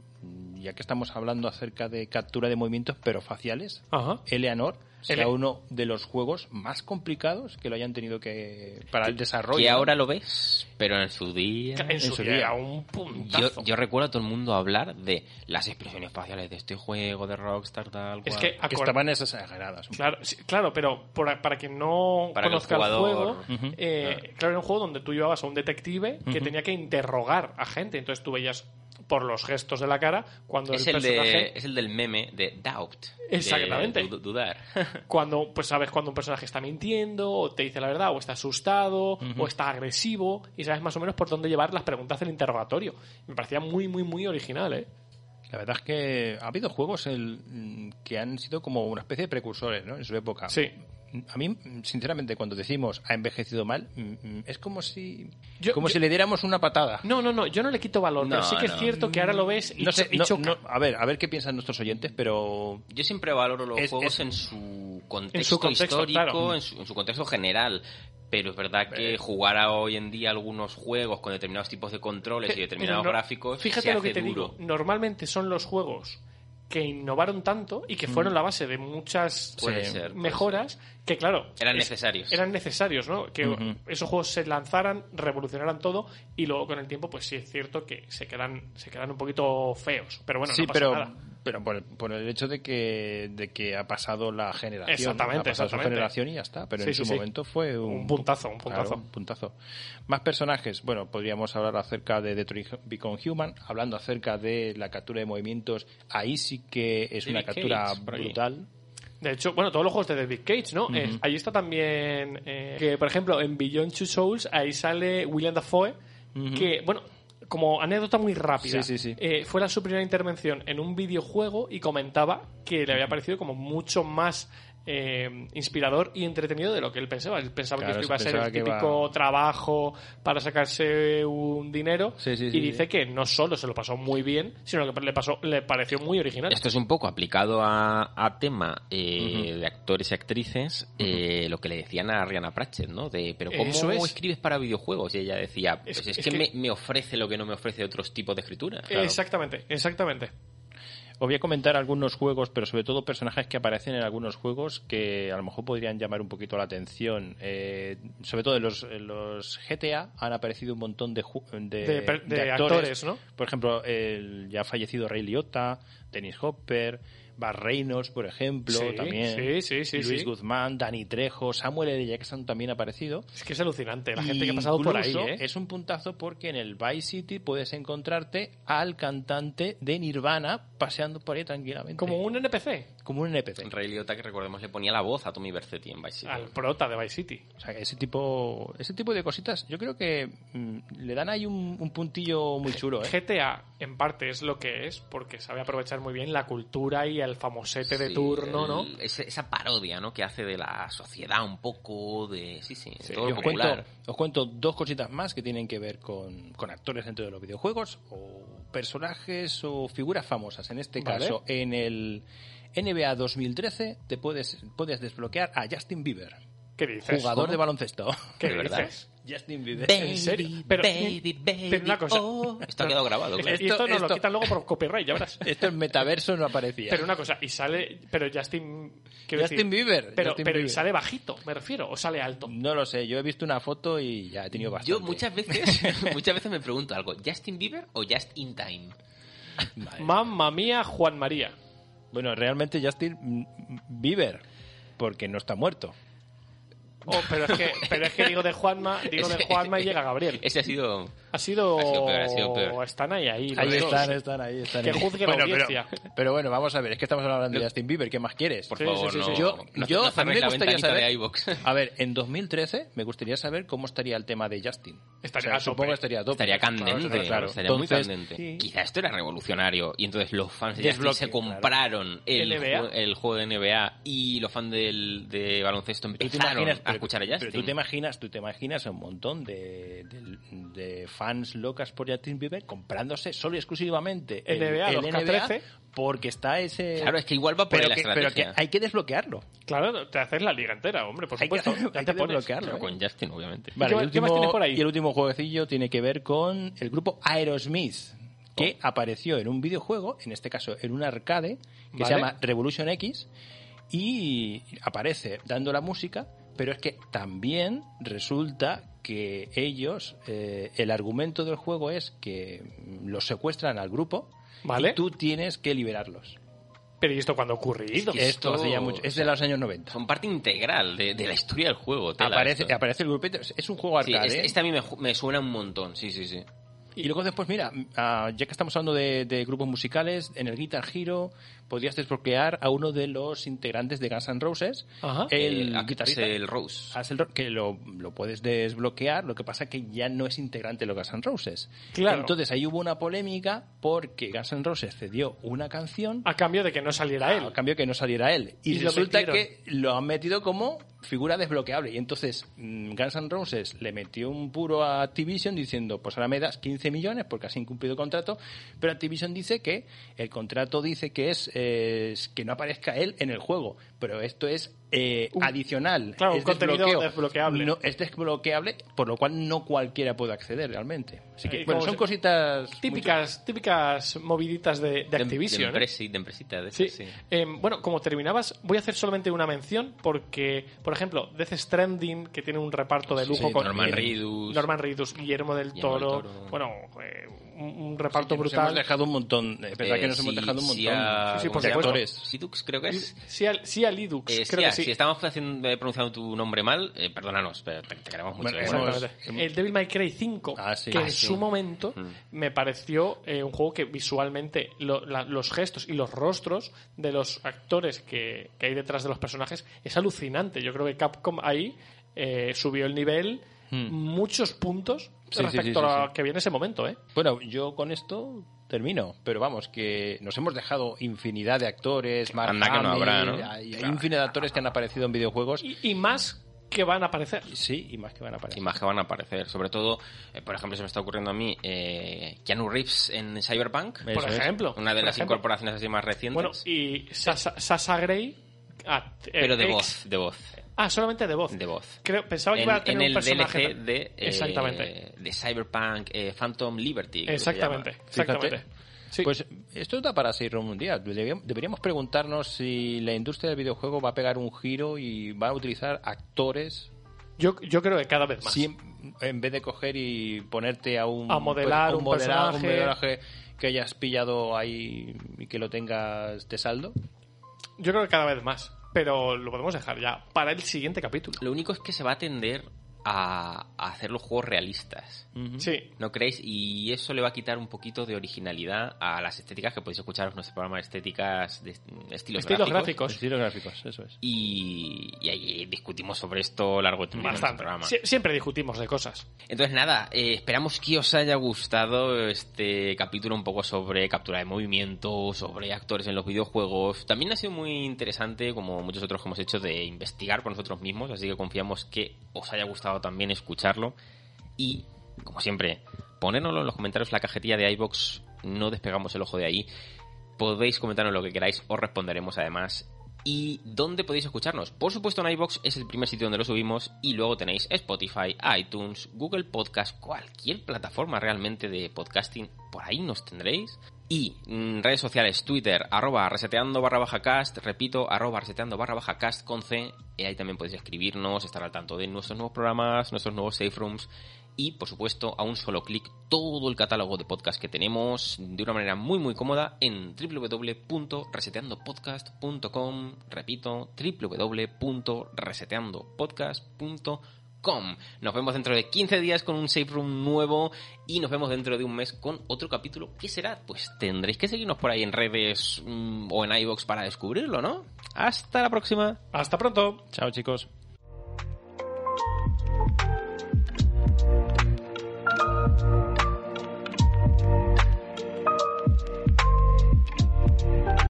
ya que estamos hablando acerca de captura de movimientos, pero faciales, Ajá. Eleanor sea Ele- uno de los juegos más complicados que lo hayan tenido que para el desarrollo. ¿no? ahora lo ves, pero en su día... En su su día un puntazo. Yo, yo recuerdo a todo el mundo hablar de las expresiones faciales de este juego, de Rockstar, tal Es que, estaban exageradas. Claro, sí, claro, pero por- para quien no Para conozca el, jugador. juego, eh, claro, era un juego donde tú llevabas a un detective que tenía que interrogar a gente. Entonces tú veías por los gestos de la cara cuando es, el el personaje de, es el del meme de Doubt. Exactamente. du- dudar. cuando pues sabes cuando un personaje está mintiendo o te dice la verdad o está asustado o está agresivo y sabes más o menos por dónde llevar las preguntas del interrogatorio me parecía muy muy muy original eh La verdad es que ha habido juegos el- mm, que han sido como una especie de precursores ¿no? en su época. sí A mí, sinceramente, cuando decimos ha envejecido mal, mm, mm, es como si Yo- como yo- si le diéramos una patada. no no no yo no le quito valor pero No, sí que es no. cierto que ahora lo ves y, No sé, cho- y no- choca. no- a ver, a ver qué piensan nuestros oyentes, pero Yo siempre valoro los Es- juegos es- en su contexto, En su contexto, histórico, claro. en, su, en su contexto general. Pero es verdad que jugar a hoy en día algunos juegos con determinados tipos de controles y Mira, determinados no- gráficos. Fíjate se lo que te duro. digo. Normalmente son los juegos que innovaron tanto y que fueron la base de muchas Puede eh, ser, mejoras que, claro. Eran es- necesarios. Eran necesarios, ¿no? Que esos juegos se lanzaran, revolucionaran todo y luego con el tiempo, pues sí es cierto que se quedan, se quedan un poquito feos. Pero bueno, sí, no pasa pero nada. Pero por, por el hecho de que de que ha pasado la generación, Exactamente, ha pasado su exactamente. generación y ya está. Pero Sí, en sí, su sí. momento fue un, Un puntazo, un claro, puntazo. un puntazo. Más personajes. Bueno, podríamos hablar acerca de Detroit Become Human, hablando acerca de la captura de movimientos. Ahí sí que es una captura Cage, brutal. De hecho, bueno, todos los juegos de David Cage, ¿no? Eh, ahí está también eh, que, por ejemplo, en Beyond Two Souls, ahí sale William Dafoe, que, bueno, como anécdota muy rápida, Sí, sí, sí. eh, fue la su primera intervención en un videojuego y comentaba que le había parecido como mucho más eh, inspirador y entretenido de lo que él pensaba. Él pensaba Claro, que esto iba a se ser el típico iba- trabajo para sacarse un dinero Sí, sí, y sí, dice sí. que no solo se lo pasó muy bien, sino que le pasó le pareció muy original. Esto es un poco aplicado a, a tema eh, de actores y actrices, eh, lo que le decían a Ariana Pratchett, ¿no? De, pero ¿cómo Eso es. escribes para videojuegos? Y ella decía, pues Es- es, es que, que- Me, me ofrece lo que no me ofrece otros tipos de escritura. Exactamente, exactamente. Os voy a comentar algunos juegos, pero sobre todo personajes que aparecen en algunos juegos que a lo mejor podrían llamar un poquito la atención. Eh, sobre todo en los, en los GTA han aparecido un montón de, de, De de actores, ¿no? Por ejemplo, el ya fallecido Ray Liotta, Dennis Hopper, Bar Reynolds, por ejemplo, Sí, también. sí, sí, sí, Luis sí. Guzmán, Dani Trejo, Samuel L. Jackson también ha aparecido. Es que es alucinante la gente que ha pasado por ahí, ¿eh? Es un puntazo porque en el Vice City puedes encontrarte al cantante de Nirvana paseando por ahí tranquilamente. Como un NPC, Como un NPC. En Ray Liotta, que recordemos, le ponía la voz a Tommy Vercetti en Vice City. al prota de Vice City. O sea, que ese tipo, ese tipo de cositas, yo creo que mm, le dan ahí un, un puntillo muy chulo, ¿eh? GTA en parte es lo que es porque sabe aprovechar muy bien la cultura y el famosete de turno, el- ¿no? ese- esa parodia, ¿no? Que hace de la sociedad un poco de... Sí, sí, Sí, todo lo os, cuento, popular. os cuento dos cositas más que tienen que ver con, con actores dentro de los videojuegos o personajes o figuras famosas. En este Vale. caso, en el NBA 2013 te puedes, puedes desbloquear a Justin Bieber, ¿Qué dices? jugador ¿Cómo? de baloncesto. ¿Qué dices? Justin Bieber. ¿En serio? Pero- pero una cosa. oh. Esto ha quedado grabado, claro. esto, Esto- nos lo quitan luego por copyright, ya verás. Esto en metaverso no aparecía. Pero una cosa, y sale. Pero Justin. quiero Justin decir, Bieber, Pero, Justin pero y Bieber. sale bajito, me refiero, o sale alto. No lo sé, yo he visto una foto y ya he tenido bastante. Yo muchas veces, muchas veces me pregunto algo, ¿Justin Bieber o Just in Time? Madre. Mamma mía, Juan María. Bueno, realmente Justin Bieber, porque no está muerto. Oh, pero, es que, pero es que digo de Juanma, digo de Juanma y llega Gabriel. Ese ha sido... Ha sido. Ha sido peor, ha sido peor. Están ahí, ahí. los Ahí dos. están, están ahí, están Que ahí. juzgue la Bueno, audiencia. Pero, pero bueno, vamos a ver, es que estamos hablando de Justin Bieber, ¿qué más quieres? Por Sí, favor, sí, sí, no, sí. Yo, no, yo no a mí me la gustaría saber, de iVoox. a ver, en 2013 me gustaría saber cómo estaría el tema de Justin. Estaría O sea, a supongo que estaría a tope. Estaría candente, Claro, claro. estaría muy candente. sí. Quizá esto era revolucionario y entonces los fans de Justin se claro. compraron el, el juego de NBA y los fans del, de baloncesto empezaron a pero- escuchar a pero Justin. tú te imaginas, tú te imaginas a un montón de, de, de fans locas por Justin Bieber comprándose solo y exclusivamente el, NBA, el los K13. porque está ese Claro, es que igual va por pero la que, pero que hay que desbloquearlo. Claro, te haces la liga entera, hombre, por Hay que, supuesto. Ya hay te que desbloquearlo. Pero ¿eh? con Justin, obviamente. Vale, ¿Qué el qué más último- tienes por ahí? Y el último jueguecillo tiene que ver con el grupo Aerosmith, que Oh. apareció en un videojuego, en este caso en un arcade, que Vale. se llama Revolution X, y aparece dando la música, pero es que también resulta que ellos, eh, el argumento del juego es que los secuestran al grupo Vale. y tú tienes que liberarlos. Pero ¿y esto cuándo ha ocurrido? que Esto hace ya mucho, es de los años 90. Son parte integral de, de la historia del juego. tela, Aparece, esto. aparece el grupito, es un juego Sí, arcade. este, este a mí me, me suena un montón, sí, sí, sí. Y luego después, mira, ah, ya que estamos hablando de, de grupos musicales, en el Guitar Hero podrías desbloquear a uno de los integrantes de Guns N' Roses, Ajá. el guitarrista. Axel Rose. Rose, que lo, lo puedes desbloquear, lo que pasa que ya no es integrante de los Guns N' Roses. Claro. Entonces ahí hubo una polémica porque Guns N' Roses cedió una canción A cambio de que no saliera él. a cambio que no saliera él. Y, resulta que lo han metido como figura desbloqueable. Y entonces mm, Guns N' Roses le metió un puro a Activision diciendo, pues ahora me das 15 millones porque has incumplido el contrato. Pero Activision dice que el contrato dice que es, eh, es que no aparezca él en el juego. Pero esto es eh, adicional. claro, es un contenido desbloqueable. No, es desbloqueable, por lo cual no cualquiera puede acceder realmente. Así que, Eh, bueno, son se- cositas... Típicas, típicas moviditas de, de Activision. De, ¿eh? de empresita, de Sí. esas, sí. Eh, bueno, como terminabas, voy a hacer solamente una mención porque, por ejemplo, Death Stranding, que tiene un reparto de lujo Sí, con Norman Reedus. Norman Reedus, Guillermo del Guillermo del Toro, Toro. bueno, eh, un, reparto Nos brutal. hemos dejado un montón. Es verdad Eh, que nos hemos sí, dejado un sí montón. a- Sí, sí. Sidux, creo que es. Sí, a, sí a Lidux, Eh, creo sí, que sí. Si estamos haciendo, eh, pronunciando tu nombre mal, eh, perdónanos, pero te, te queremos mucho. Bueno, ¿eh? El Devil May Cry 5, Ah, sí. que Ah, en sí. su momento Mm. me pareció eh, un juego que visualmente lo- la- los gestos y los rostros de los actores que, que hay detrás de los personajes es alucinante. Yo creo que Capcom ahí eh, subió el nivel muchos puntos Hmm. Sí, sí, respecto sí, sí, a sí. que viene ese momento, ¿eh? Bueno, yo con esto termino. Pero vamos, que nos hemos dejado infinidad de actores. Mark Anda que no habrá, ¿no? Hay, hay infinidad de actores que han aparecido en videojuegos. Y, y más que van a aparecer. Sí, y más que van a aparecer. Y más que van a aparecer. Sobre todo, eh, por ejemplo, se me está ocurriendo a mí eh, Keanu Reeves en Cyberpunk. Por ejemplo. Una de las ejemplo. incorporaciones así más recientes. Bueno, y Sasa, Sasa Grey. ah, eh, pero de ex- voz, de voz. Ah, solamente de voz. De voz. Creo, pensaba que En, iba a tener en un el personaje. DLC de, eh, Exactamente. de Cyberpunk eh, Phantom Liberty. Exactamente. Exactamente. Sí. Pues esto da para seguir un día. Deberíamos preguntarnos si la industria del videojuego va a pegar un giro y va a utilizar actores yo, yo creo que cada vez más. siem- en vez de coger y ponerte a un, A modelar un modelar- un personaje. modelaje que hayas pillado ahí y que lo tengas de saldo. Yo creo que cada vez más. Pero lo podemos dejar ya para el siguiente capítulo. Lo único es que se va a tender a, a hacer los juegos realistas. Sí. ¿No creéis? Y eso le va a quitar un poquito de originalidad a las estéticas que podéis escuchar en nuestro programa de estéticas de estilos, Estilos gráficos. gráficos. Estilos gráficos, eso es. Y, y ahí discutimos sobre esto largo y tendido en nuestro Bastante. programa. Sie- siempre discutimos de cosas. Entonces nada, eh, esperamos que os haya gustado este capítulo un poco sobre captura de movimiento, sobre actores en los videojuegos. También ha sido muy interesante, como muchos otros que hemos hecho, de investigar por nosotros mismos, así que confiamos que os haya gustado también escucharlo. Y, como siempre, ponérnoslo en los comentarios en la cajetilla de iBox, no despegamos el ojo de ahí. Podéis comentarnos lo que queráis, os responderemos además. ¿Y dónde podéis escucharnos? Por supuesto en iBox es el primer sitio donde lo subimos y luego tenéis Spotify, iTunes, Google Podcast, cualquier plataforma realmente de podcasting, por ahí nos tendréis. Y mm, redes sociales, Twitter, arroba reseteando barra baja cast, repito, arroba reseteando barra baja cast con C, y ahí también podéis escribirnos, estar al tanto de nuestros nuevos programas, nuestros nuevos safe rooms y, por supuesto, a un solo clic todo el catálogo de podcast que tenemos de una manera muy muy cómoda en www.reseteandopodcast.com. Repito, www.reseteandopodcast.com. Nos vemos dentro de 15 días con un safe room nuevo y nos vemos dentro de un mes con otro capítulo. ¿Qué será? Pues tendréis que seguirnos por ahí en redes mm, o en iVoox para descubrirlo, ¿no? Hasta la próxima. Hasta pronto. Chao, chicos.